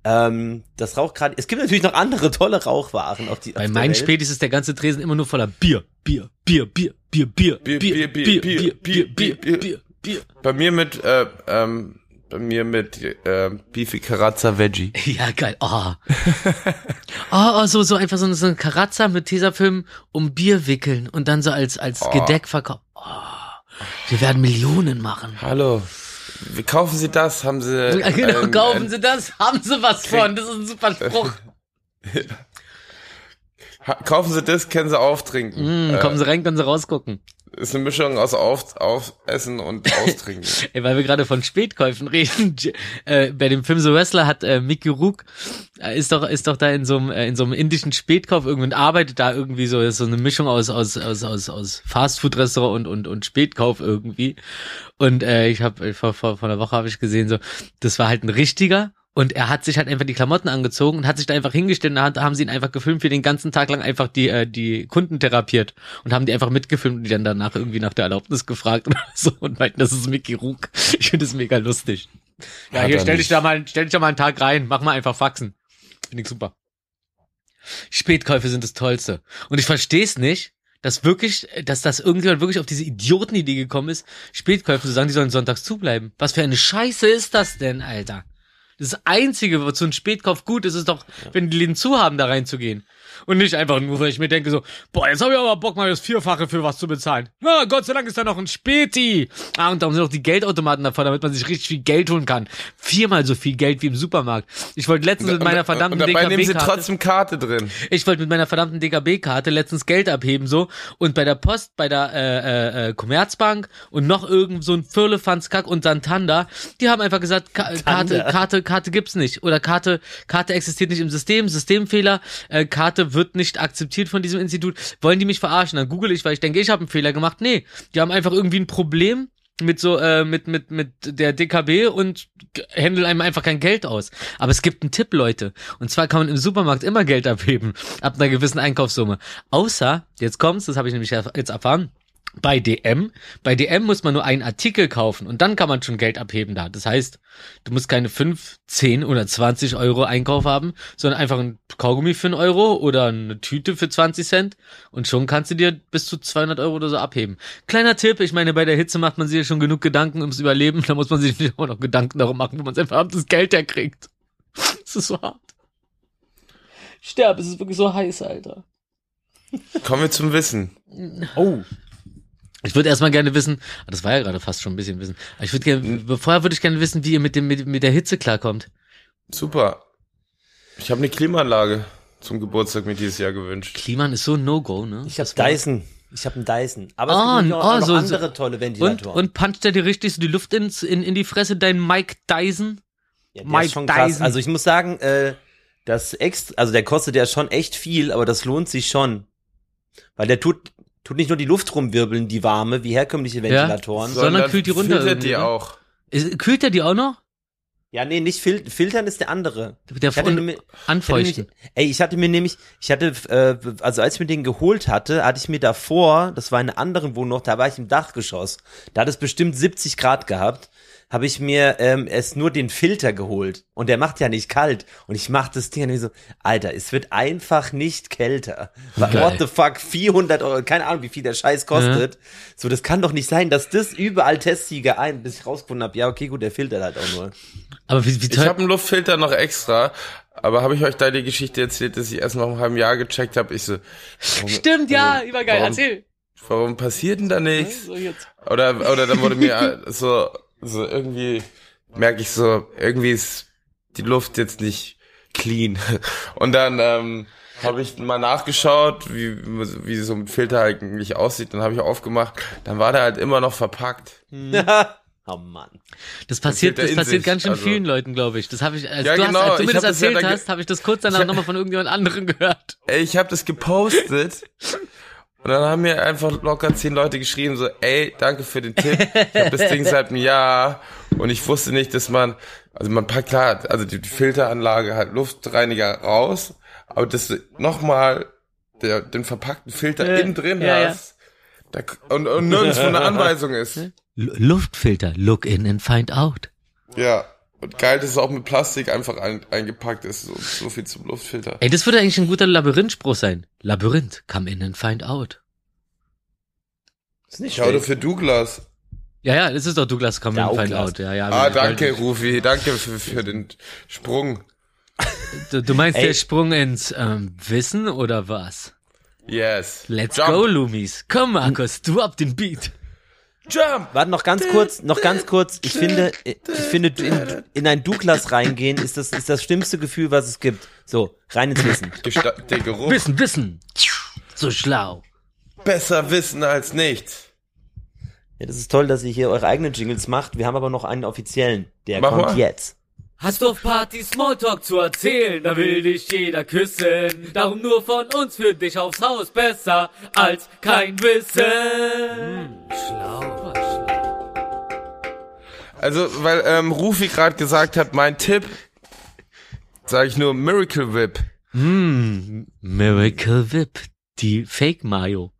Ähm, das Rauch gerade, es gibt natürlich noch andere tolle Rauchwaren auf die Bei meinen. Spätis ist der ganze Tresen immer nur voller Bier, Bier, Bier, Bier, Bier, Bier, Bier, Bier, Bier, Bier, Bier, Bier, Bier, Bier, Bier. Bei mir mit, äh, ähm, bei mir mit, äh, Beefy Carazza Veggie. Ja, geil. Oh. oh, oh, so, so einfach so, ein- so ein Karazza mit Tesafilm um Bier wickeln und dann so als, als Gedeck verkaufen. Oh. Wir werden Millionen machen. Hallo. Wie kaufen Sie das? Haben Sie, Ja, genau, ähm, kaufen äh, Sie das, haben Sie was von. Das ist ein super Spruch. kaufen Sie das, können Sie auftrinken. Mm, äh, kommen Sie rein, können Sie rausgucken. Ist eine Mischung aus auf, Aufessen und Austrinken. Ey, weil wir gerade von Spätkäufen reden. Äh, bei dem Film The Wrestler hat äh, Mickey Rook äh, ist doch ist doch da in so einem äh, in so einem indischen Spätkauf irgendwie und arbeitet da irgendwie so ist so eine Mischung aus aus aus aus, aus Fastfood Restaurant und und und Spätkauf irgendwie. Und äh, ich habe vor, vor vor einer Woche habe ich gesehen so das war halt ein richtiger und er hat sich halt einfach die Klamotten angezogen und hat sich da einfach hingestellt und da haben sie ihn einfach gefilmt für den ganzen Tag lang einfach die äh, die Kunden therapiert und haben die einfach mitgefilmt und die dann danach irgendwie nach der Erlaubnis gefragt oder so und meinten, das ist Mickey Rook. Ich finde das mega lustig. Ja, Hat hier er stell dich da mal stell dich da mal einen Tag rein, mach mal einfach Faxen. Finde ich super. Spätkäufe sind das Tollste. Und ich verstehe es nicht, dass wirklich, dass das irgendjemand wirklich auf diese Idiotenidee gekommen ist, Spätkäufe zu sagen, die sollen sonntags zubleiben. Was für eine Scheiße ist das denn, Alter? Das Einzige, wozu ein Spätkauf gut ist, ist doch, wenn die Läden zu haben, da reinzugehen. Und nicht einfach nur, weil ich mir denke so, boah, jetzt habe ich aber Bock, mal das Vierfache für was zu bezahlen. Na, Gott sei Dank ist da noch ein Späti. Ah, und da sind noch die Geldautomaten davor, damit man sich richtig viel Geld holen kann. Viermal so viel Geld wie im Supermarkt. Ich wollte letztens mit meiner verdammten und dabei nehmen Sie DKB-Karte... trotzdem Karte drin. Ich wollte mit meiner verdammten DKB-Karte letztens Geld abheben so und bei der Post, bei der äh, äh, äh, Commerzbank und noch irgend so ein Firlefanzkack und Santander, die haben einfach gesagt, Ka Karte, Karte, Karte gibt's nicht oder Karte, Karte existiert nicht im System, Systemfehler, äh, Karte wird nicht akzeptiert von diesem Institut. Wollen die mich verarschen? Dann google ich, weil ich denke, ich habe einen Fehler gemacht. Nee, die haben einfach irgendwie ein Problem mit so äh, mit mit mit der DKB und händeln einem einfach kein Geld aus. Aber es gibt einen Tipp, Leute. Und zwar kann man im Supermarkt immer Geld abheben ab einer gewissen Einkaufssumme. Außer jetzt kommt's, das habe ich nämlich jetzt erfahren. Bei DM, bei DM muss man nur einen Artikel kaufen und dann kann man schon Geld abheben da. Das heißt, du musst keine 5, 10 oder 20 Euro Einkauf haben, sondern einfach ein Kaugummi für einen Euro oder eine Tüte für 20 Cent und schon kannst du dir bis zu 200 Euro oder so abheben. Kleiner Tipp, ich meine, bei der Hitze macht man sich ja schon genug Gedanken ums Überleben, da muss man sich nicht auch noch Gedanken darum machen, wo man sein verdammtes Geld herkriegt. Das ist so hart. Ich sterbe, es ist wirklich so heiß, Alter. Kommen wir zum Wissen. Oh, Ich würde erstmal gerne wissen, ah, das war ja gerade fast schon ein bisschen wissen, aber ich würde gerne, vorher würde ich gerne wissen, wie ihr mit dem, mit, mit der Hitze klarkommt. Super. Ich habe eine Klimaanlage zum Geburtstag mir dieses Jahr gewünscht. Kliman ist so ein No-Go, ne? ich habe Dyson. Ich habe einen Dyson. Aber Ah, es gibt natürlich auch, ah, auch noch so- andere tolle Und, Ventilatoren. und puncht er dir richtig so die Luft ins, in, in die Fresse, dein Mike Dyson? ja, der Mike ist schon krass. Dyson. Also ich muss sagen, äh, das extra, also der kostet ja schon echt viel, aber das lohnt sich schon. Weil der tut, tut nicht nur die Luft rumwirbeln, die warme, wie herkömmliche Ventilatoren. Sondern kühlt die runter filtert die auch. Ist, kühlt er die auch noch? Ja, nee, nicht fil filtern ist der andere. Der Ich hatte nämlich- anfeuchten. Ich hatte nämlich- Ey, ich hatte mir nämlich, ich hatte, äh, also als ich mir den geholt hatte, hatte ich mir davor, das war in einer anderen Wohnung noch, da war ich im Dachgeschoss. Da hat es bestimmt 70 Grad gehabt. Habe ich mir ähm, erst nur den Filter geholt und der macht ja nicht kalt und ich mach das Ding und ich so, Alter, es wird einfach nicht kälter. What Geil. the fuck, 400 Euro, keine Ahnung, wie viel der Scheiß kostet. So, das kann doch nicht sein, dass das überall Testsieger ein, bis ich rausgefunden habe, ja, okay, gut, der filtert halt auch nur. Aber wie, wie Ich habe einen Luftfilter noch extra, aber habe ich euch da die Geschichte erzählt, dass ich erst nach einem halben Jahr gecheckt habe? Ich so, warum, Stimmt, ja, warum- übergeil, warum- erzähl. Warum passiert denn da nichts? So. Oder, oder dann wurde mir so, so irgendwie, merke ich so, irgendwie ist die Luft jetzt nicht clean. Und dann ähm, habe ich mal nachgeschaut, wie, wie so ein Filter eigentlich aussieht. Dann habe ich aufgemacht, dann war der halt immer noch verpackt. oh Mann. Das passiert, das passiert sich, ganz schön also- vielen Leuten, glaube ich. Das habe ich, als, Ja, du, genau, hast, als du mir ich das ja erzählt ge- hast, habe ich das kurz danach nochmal von irgendjemand anderem gehört. Ey, ich habe das gepostet. Und dann haben mir einfach locker zehn Leute geschrieben, so, ey, danke für den Tipp. Ich habe das Ding seit einem Jahr und ich wusste nicht, dass man, also man packt klar, also die die Filteranlage hat Luftreiniger raus, aber dass du nochmal der, den verpackten Filter Ja, innen drin ja, ja. hast Da, und, und nirgendwo eine Anweisung ist. L Luftfilter, look in and find out. Ja. Und geil, dass es auch mit Plastik einfach ein, eingepackt ist. So, so viel zum Luftfilter. Ey, das würde eigentlich ein guter Labyrinth-Spruch sein. Labyrinth, come in and find out. Ist nicht Schau schlecht. für Douglas. Ja, ja, das ist doch Douglas Come in and find out. Ja, ja, Ah, danke, Rufi. Danke für, für den Sprung. Du, du meinst Ey. der Sprung ins ähm, Wissen oder was? Yes. Let's Jump. go, Loomies. Komm, Markus, drop den Beat. Jump. Warte noch ganz kurz, noch ganz kurz. Ich finde, ich finde, in, in ein Douglas reingehen ist das, ist das schlimmste Gefühl, was es gibt. So, rein ins Wissen. Gesta der Geruch. Wissen, Wissen. So schlau. Besser wissen als nichts. Ja, das ist toll, dass ihr hier eure eigenen Jingles macht. Wir haben aber noch einen offiziellen. Der Mach kommt mal. jetzt. Hast du auf Party Smalltalk zu erzählen, da will dich jeder küssen. Darum nur von uns für dich aufs Haus besser als kein Wissen. Schlau, schlau. Also, weil ähm, Rufi gerade gesagt hat, mein Tipp, sage ich nur Miracle Whip. Mm, Miracle Whip. Die Fake Mayo.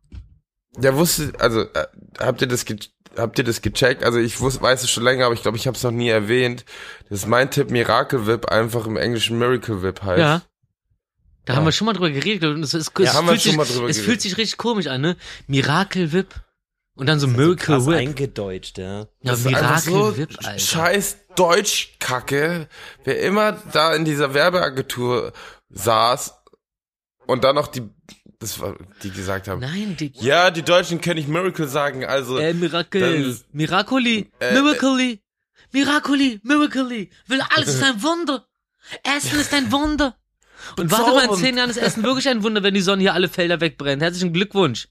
Der wusste, also äh, habt ihr das ge habt ihr das gecheckt? Also ich wus weiß es schon länger, aber ich glaube, ich habe es noch nie erwähnt. Das ist mein Tipp, Miracle Whip, einfach im Englischen Miracle Whip heißt. Ja. Da haben wir schon mal drüber geredet. Und es, es, es, haben wir fühlt, schon sich, mal drüber es geredet. fühlt sich richtig komisch an, ne? Miracle Whip. Und dann so So Miracle krass Whip. eingedeutscht, ja. Ja, Das Miracle so Whip, Alter. scheiß Deutschkacke. Wer immer da in dieser Werbeagentur saß und dann noch die, das war, die gesagt haben, Nein, die, ja, die Deutschen können nicht Miracle sagen, also äh, Miracle. Das- Miracoli. Äh, Miracoli. Miracoli. Miracoli. Will alles ist ein Wunder. Essen ist ein Wunder. Und warte mal, in zehn Jahren ist Essen wirklich ein Wunder, wenn die Sonne hier alle Felder wegbrennt. Herzlichen Glückwunsch.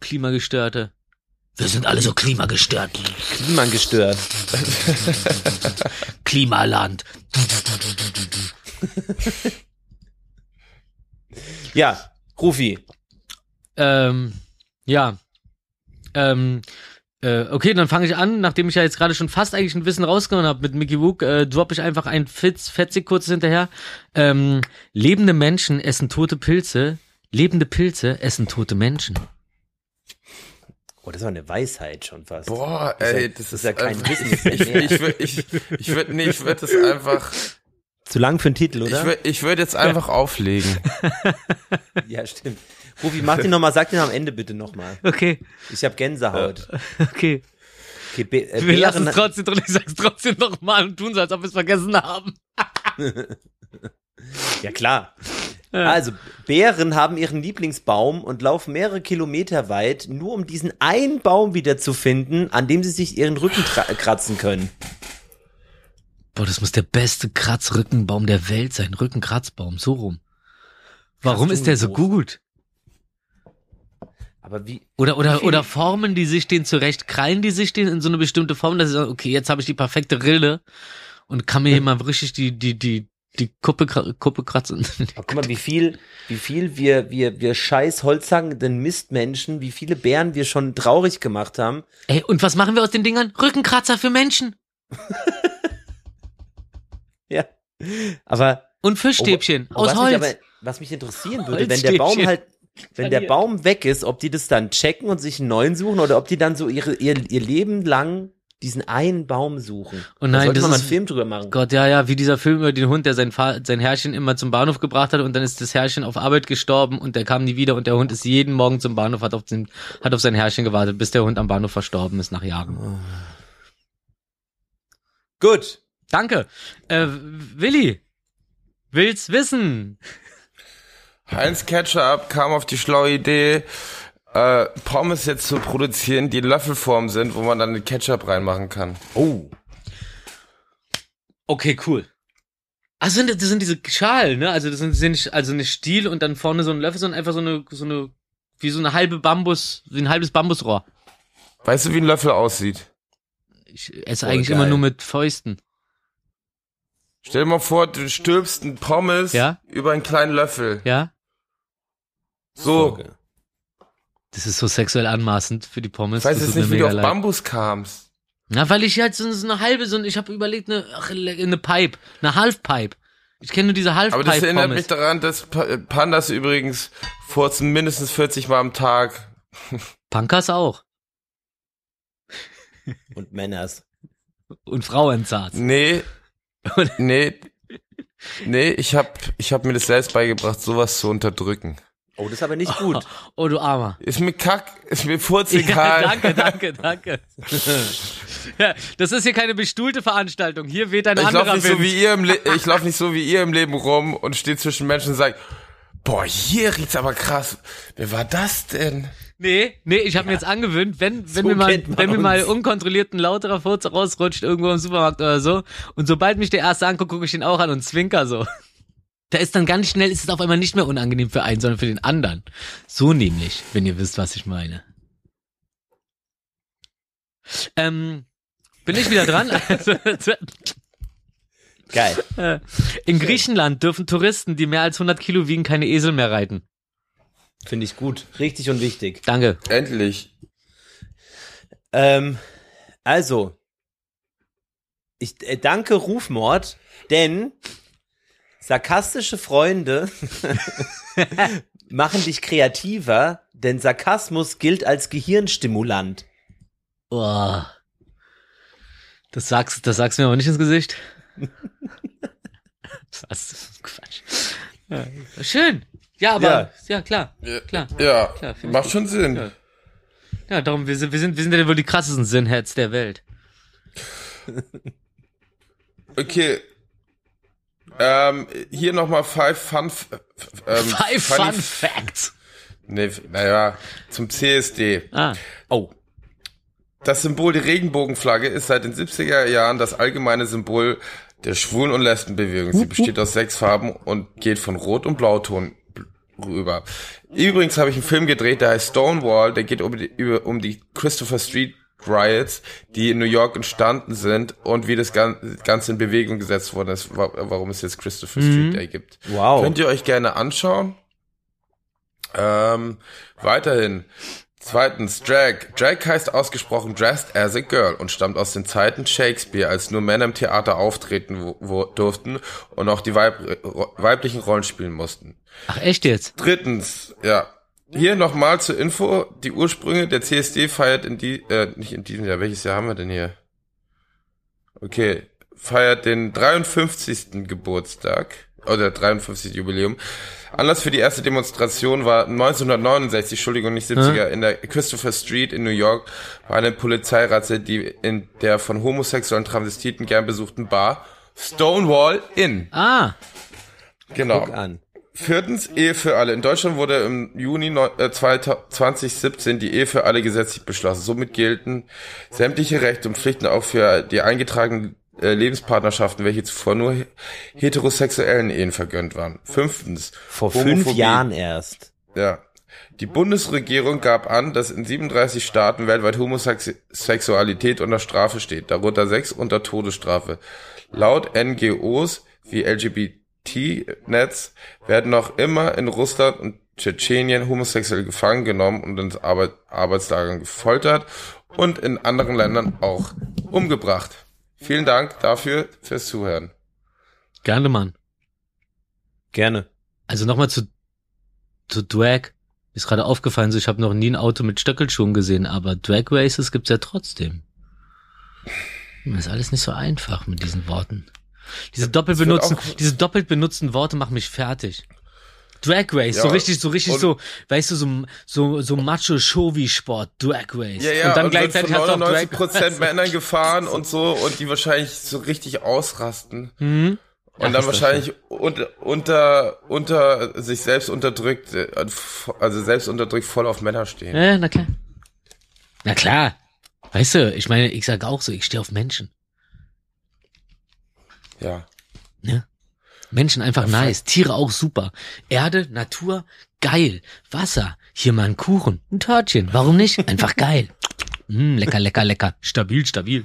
Klimagestörte. Wir sind alle so klimagestört. Kliman gestört. Klimaland. Ja, Rufi. Ähm, ja. Ähm, äh, okay, dann fange ich an, nachdem ich ja jetzt gerade schon fast eigentlich ein Wissen rausgenommen habe mit Mickey Wook, äh, droppe ich einfach ein Fitz, fetzig kurzes hinterher. Ähm, lebende Menschen essen tote Pilze, lebende Pilze essen tote Menschen. Oh, das war eine Weisheit schon fast. boah, Das ist ja- ey, das, ist, ja kein Wissen, ist Ich, ich, würd- ich, ich würde, nee, ich würde das einfach, Zu lang für einen Titel, ich oder? würde, ich würde jetzt einfach auflegen. ja, stimmt. Rufi, mach den nochmal, sag den am Ende bitte nochmal. Okay, Ich habe Gänsehaut. okay. Okay, Be äh, Wir lassen Bären- es trotzdem drin, ich sag's trotzdem nochmal und tun so, als ob wir es vergessen haben. Ja, klar. Also, Bären haben ihren Lieblingsbaum und laufen mehrere Kilometer weit, nur um diesen einen Baum wieder zu finden, an dem sie sich ihren Rücken kratzen können. Boah, das muss der beste Kratzrückenbaum der Welt sein. Rückenkratzbaum, so rum. Warum ist der so gut? Aber wie, Oder, oder, oder formen die sich den zurecht, krallen die sich den in so eine bestimmte Form, dass sie sagen, okay, jetzt habe ich die perfekte Rille und kann mir hier mal richtig die, die, die, die Kuppe, Kuppe kratzen. aber guck mal, wie viel, wie viel wir, wir, wir scheiß holzhackenden Mistmenschen, wie viele Bären wir schon traurig gemacht haben. Ey, und was machen wir aus den Dingern? Rückenkratzer für Menschen. Ja. Aber Und Fischstäbchen Oh, aus was Holz. Mich aber, was mich interessieren würde, wenn der Baum halt, wenn der. Baum weg ist, ob die das dann checken und sich einen neuen suchen oder ob die dann so ihre, ihr, ihr Leben lang diesen einen Baum suchen. Oh da nein, sollte das man ist- einen Film drüber machen. Gott, ja, ja, wie dieser Film über den Hund, der sein, Fa sein Herrchen immer zum Bahnhof gebracht hat und dann ist das Herrchen auf Arbeit gestorben und der kam nie wieder und der Hund ist jeden Morgen zum Bahnhof, hat auf, den, hat auf sein Herrchen gewartet, bis der Hund am Bahnhof verstorben ist nach Jahren. Gut. Danke. Äh, Willi, will's wissen? Heinz Ketchup kam auf die schlaue Idee, äh, Pommes jetzt zu produzieren, die in Löffelform sind, wo man dann den Ketchup reinmachen kann. Oh. Okay, cool. Ach, sind, das sind diese Schalen, ne? Also das sind, sind nicht, also eine Stiel und dann vorne so ein Löffel, sondern einfach so eine, so eine, wie so eine halbe Bambus, wie ein halbes Bambusrohr. Weißt du, wie ein Löffel aussieht? Ich esse Voll eigentlich geil. immer nur mit Fäusten. Stell dir mal vor, du stülpst einen Pommes Ja? über einen kleinen Löffel. Ja? So. Das ist so sexuell anmaßend für die Pommes. Ich weiß jetzt nicht, wie du auf leid. Bambus kamst. Na, weil ich halt so, eine halbe, so, ich habe überlegt, eine, ach, eine Pipe, eine Halfpipe. Ich kenne nur diese Aber das erinnert mich daran, dass Pa- Pandas übrigens furzen mindestens 40 Mal am Tag. Pankas auch. Und Männers. Und Frauenzart. Nee, nee, nee, ich hab, ich hab mir das selbst beigebracht, sowas zu unterdrücken. Oh, das ist aber nicht gut. Oh, du Armer. Ist mir kack, ist mir furz Ja, danke, danke, danke. ja, das ist hier keine bestuhlte Veranstaltung. Hier weht ein Ich anderer laufe nicht Wind. so wie ihr im Le ich lauf nicht so wie ihr im Leben rum und stehe zwischen Menschen und sage, boah, hier riecht's aber krass. Wer war das denn? Nee, nee, ich habe mir jetzt angewöhnt, wenn, wenn So mir mal, wenn mir mal uns. unkontrolliert ein lauterer Furz rausrutscht irgendwo im Supermarkt oder so und sobald mich der erste anguckt, gucke ich ihn auch an und zwinker so. Da ist dann ganz schnell, ist es auf einmal nicht mehr unangenehm für einen, sondern für den anderen. So nämlich, wenn ihr wisst, was ich meine. Ähm, bin ich wieder dran? Geil. äh, in Griechenland dürfen Touristen, die mehr als 100 Kilo wiegen, keine Esel mehr reiten. Finde ich gut. Richtig und wichtig. Danke. Endlich. Ähm, also, ich äh, danke Rufmord, denn sarkastische Freunde machen dich kreativer, denn Sarkasmus gilt als Gehirnstimulant. Oh. Das sagst, das sagst du mir aber nicht ins Gesicht. Was? Quatsch. Ja. Schön. Ja, aber, ja, Ja. klar. Klar. Ja, Klar, macht gut. schon Sinn. Ja. Ja, darum, wir sind, wir sind, wir sind ja wohl die krassesten Sinnheads der Welt. Okay. Ähm, hier nochmal five fun, f- ähm, Five Fun Facts. Nee, naja, zum CSD. Ah. Oh, Das Symbol der Regenbogenflagge ist seit den 70er Jahren das allgemeine Symbol der Schwulen- und Lesbenbewegung. Sie besteht aus sechs Farben und geht von Rot- und Blauton rüber. Übrigens habe ich einen Film gedreht, der heißt Stonewall, der geht um die, über, um die Christopher Street Riots, die in New York entstanden sind und wie das Gan- Ganze in Bewegung gesetzt worden ist, wa- warum es jetzt Christopher Street Day gibt. wow. Könnt ihr euch gerne anschauen. Ähm, weiterhin. Zweitens, Drag. Drag heißt ausgesprochen dressed as a girl und stammt aus den Zeiten Shakespeare, als nur Männer im Theater auftreten wo, wo, durften und auch die Weib, weiblichen Rollen spielen mussten. Ach, echt jetzt? Drittens, ja. Hier nochmal zur Info, die Ursprünge der CSD feiert in die, äh, nicht in diesem Jahr, welches Jahr haben wir denn hier? Okay, feiert den 53. Geburtstag, oder 53. Jubiläum. Anlass für die erste Demonstration war 1969, Entschuldigung, nicht 70er, in der Christopher Street in New York war eine Polizeirazzia, die in der von homosexuellen Transvestiten gern besuchten Bar Stonewall Inn. Ah. Genau. Guck an. Viertens, Ehe für alle. In Deutschland wurde im Juni neun- äh, 2017 die Ehe für alle gesetzlich beschlossen. Somit gelten sämtliche Rechte und Pflichten auch für die eingetragenen äh, Lebenspartnerschaften, welche zuvor nur he- heterosexuellen Ehen vergönnt waren. Fünftens, Vor fünf Homophobie. Jahren erst. Ja. Die Bundesregierung gab an, dass in 37 Staaten weltweit Homosexualität unter Strafe steht, darunter sechs unter Todesstrafe. Laut NGOs wie LGBT-Netz werden noch immer in Russland und Tschetschenien homosexuell gefangen genommen und in Arbeit Arbeitslagern gefoltert und in anderen Ländern auch umgebracht. Vielen Dank dafür fürs Zuhören. Gerne, Mann. Gerne. Also nochmal zu, zu Drag. Ist gerade aufgefallen, so ich habe noch nie ein Auto mit Stöckelschuhen gesehen, aber Drag Races gibt's ja trotzdem. Das ist alles nicht so einfach mit diesen Worten. Diese doppelt benutzen, auch- diese doppelt benutzten Worte machen mich fertig. Drag Race, so Ja, richtig, so richtig und- so, weißt du, so, so, so Macho-Showy-Sport, Drag Race. Ja, ja, und dann wird gleichzeitig hast du auch 99 Drag Prozent Männern gefahren und so und die wahrscheinlich so richtig ausrasten. Mhm. Und Ach, dann wahrscheinlich unter, unter, unter sich selbst unterdrückt, äh, also selbst unterdrückt voll auf Männer stehen. Ja, na klar. Na klar. Weißt du, ich meine, ich sag auch so, ich stehe auf Menschen. Ja. Ne? Menschen einfach nice, Tiere auch super. Erde, Natur, geil. Wasser, hier mal ein Kuchen, ein Törtchen, warum nicht? Einfach geil. Mm, lecker, lecker, lecker. Stabil, stabil.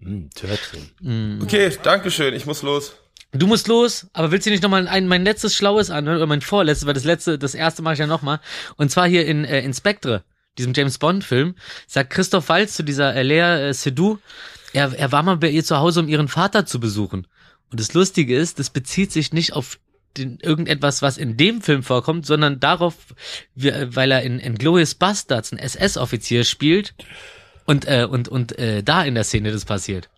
Hm, Törtchen. Mm. Okay, Dankeschön, ich muss los. Du musst los, aber willst du nicht nochmal ein, mein letztes Schlaues anhören, oder mein vorletztes, weil das letzte, das erste mache ich ja nochmal. Und zwar hier in, äh, in Spectre, diesem James Bond-Film, sagt Christoph Waltz zu dieser äh, Lea äh, Seydoux, er, er war mal bei ihr zu Hause, um ihren Vater zu besuchen. Und das Lustige ist, das bezieht sich nicht auf den, irgendetwas, was in dem Film vorkommt, sondern darauf, wie, äh, weil er in, in Glorious Bastards einen SS-Offizier spielt und, äh, und, und äh, da in der Szene das passiert.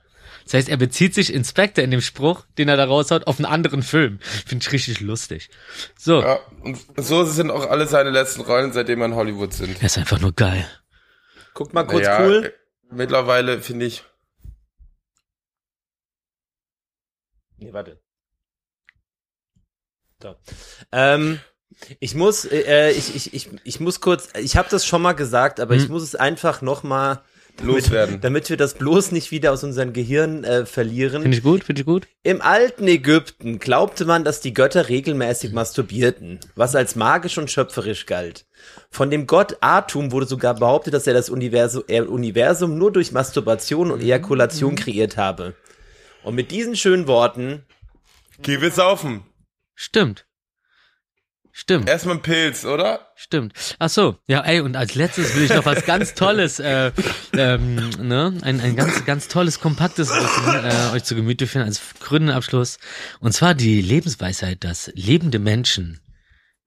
Das heißt, er bezieht sich Inspector in dem Spruch, den er da raushaut, auf einen anderen Film. Finde ich richtig lustig. So, Ja, und so sind auch alle seine letzten Rollen, seitdem wir in Hollywood sind. er ist einfach nur geil. Guck mal kurz Ja, cool. äh, Mittlerweile finde ich, Nee, warte. So. Ähm, ich muss, äh, ich, ich, ich, ich muss kurz, ich habe das schon mal gesagt, aber ich muss es einfach noch mal loswerden. damit wir das bloß nicht wieder aus unserem Gehirn äh, verlieren. Finde ich gut, finde ich gut. Im alten Ägypten glaubte man, dass die Götter regelmäßig masturbierten, was als magisch und schöpferisch galt. Von dem Gott Atum wurde sogar behauptet, dass er das Universum, er Universum nur durch Masturbation und Ejakulation kreiert habe. Und mit diesen schönen Worten, Geh wir saufen. Stimmt. Stimmt, Erstmal ein Pilz, oder? stimmt. Ach so, ja, ey, und als letztes will ich noch was ganz Tolles, äh, ähm, ne, ein, ein ganz, ganz tolles, kompaktes Wissen äh, euch zu Gemüte führen als krönenden Abschluss. Und zwar die Lebensweisheit, dass lebende Menschen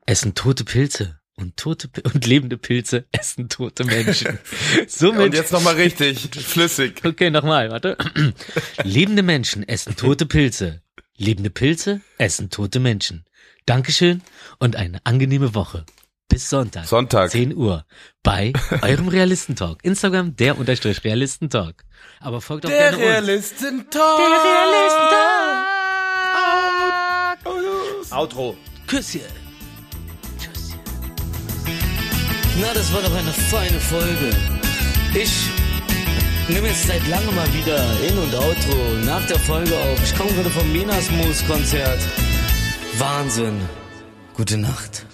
essen tote Pilze und tote und lebende Pilze essen tote Menschen. Somit Und jetzt nochmal richtig, flüssig. Okay, nochmal, warte. Lebende Menschen essen tote Pilze. Lebende Pilze essen tote Menschen. Dankeschön und eine angenehme Woche. Bis Sonntag. Sonntag. 10 Uhr. Bei eurem Realistentalk. Instagram, der unterstrich Realistentalk. Aber folgt auch Der gerne. Realistentalk. Der Realistentalk. Outro. Küsschen. Na, das war doch eine feine Folge. Ich nehme jetzt seit langem mal wieder In- und Outro nach der Folge auf. Ich komme gerade vom Minas Moos Konzert. Wahnsinn. Gute Nacht.